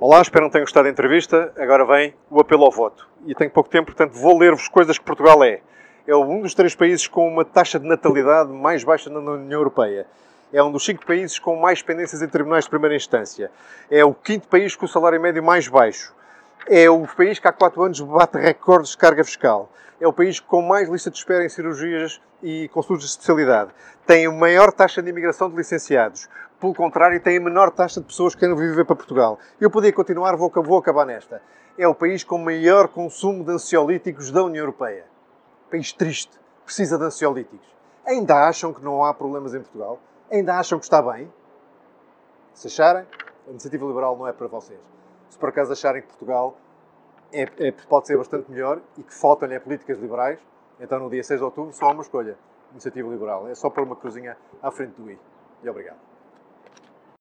Olá, espero que tenham gostado da entrevista. Agora vem o apelo ao voto. E tenho pouco tempo, portanto vou ler-vos coisas que Portugal é. É um dos três países com uma taxa de natalidade mais baixa na União Europeia. É um dos cinco países com mais pendências em tribunais de primeira instância. É o quinto país com o salário médio mais baixo. É o país que há quatro anos bate recordes de carga fiscal. É o país com mais lista de espera em cirurgias e consultas de especialidade. Tem a maior taxa de imigração de licenciados pelo contrário, tem a menor taxa de pessoas que querem viver para Portugal. Eu podia continuar, vou, vou acabar nesta. É o país com maior consumo de ansiolíticos da União Europeia. País triste, precisa de ansiolíticos. Ainda acham que não há problemas em Portugal? Ainda acham que está bem? Se acharem, a iniciativa liberal não é para vocês. Se por acaso acharem que Portugal é, é, pode ser bastante melhor e que faltam-lhe políticas liberais, então no dia 6 de outubro só há uma escolha: iniciativa liberal. É só pôr uma cruzinha à frente do I. E obrigado.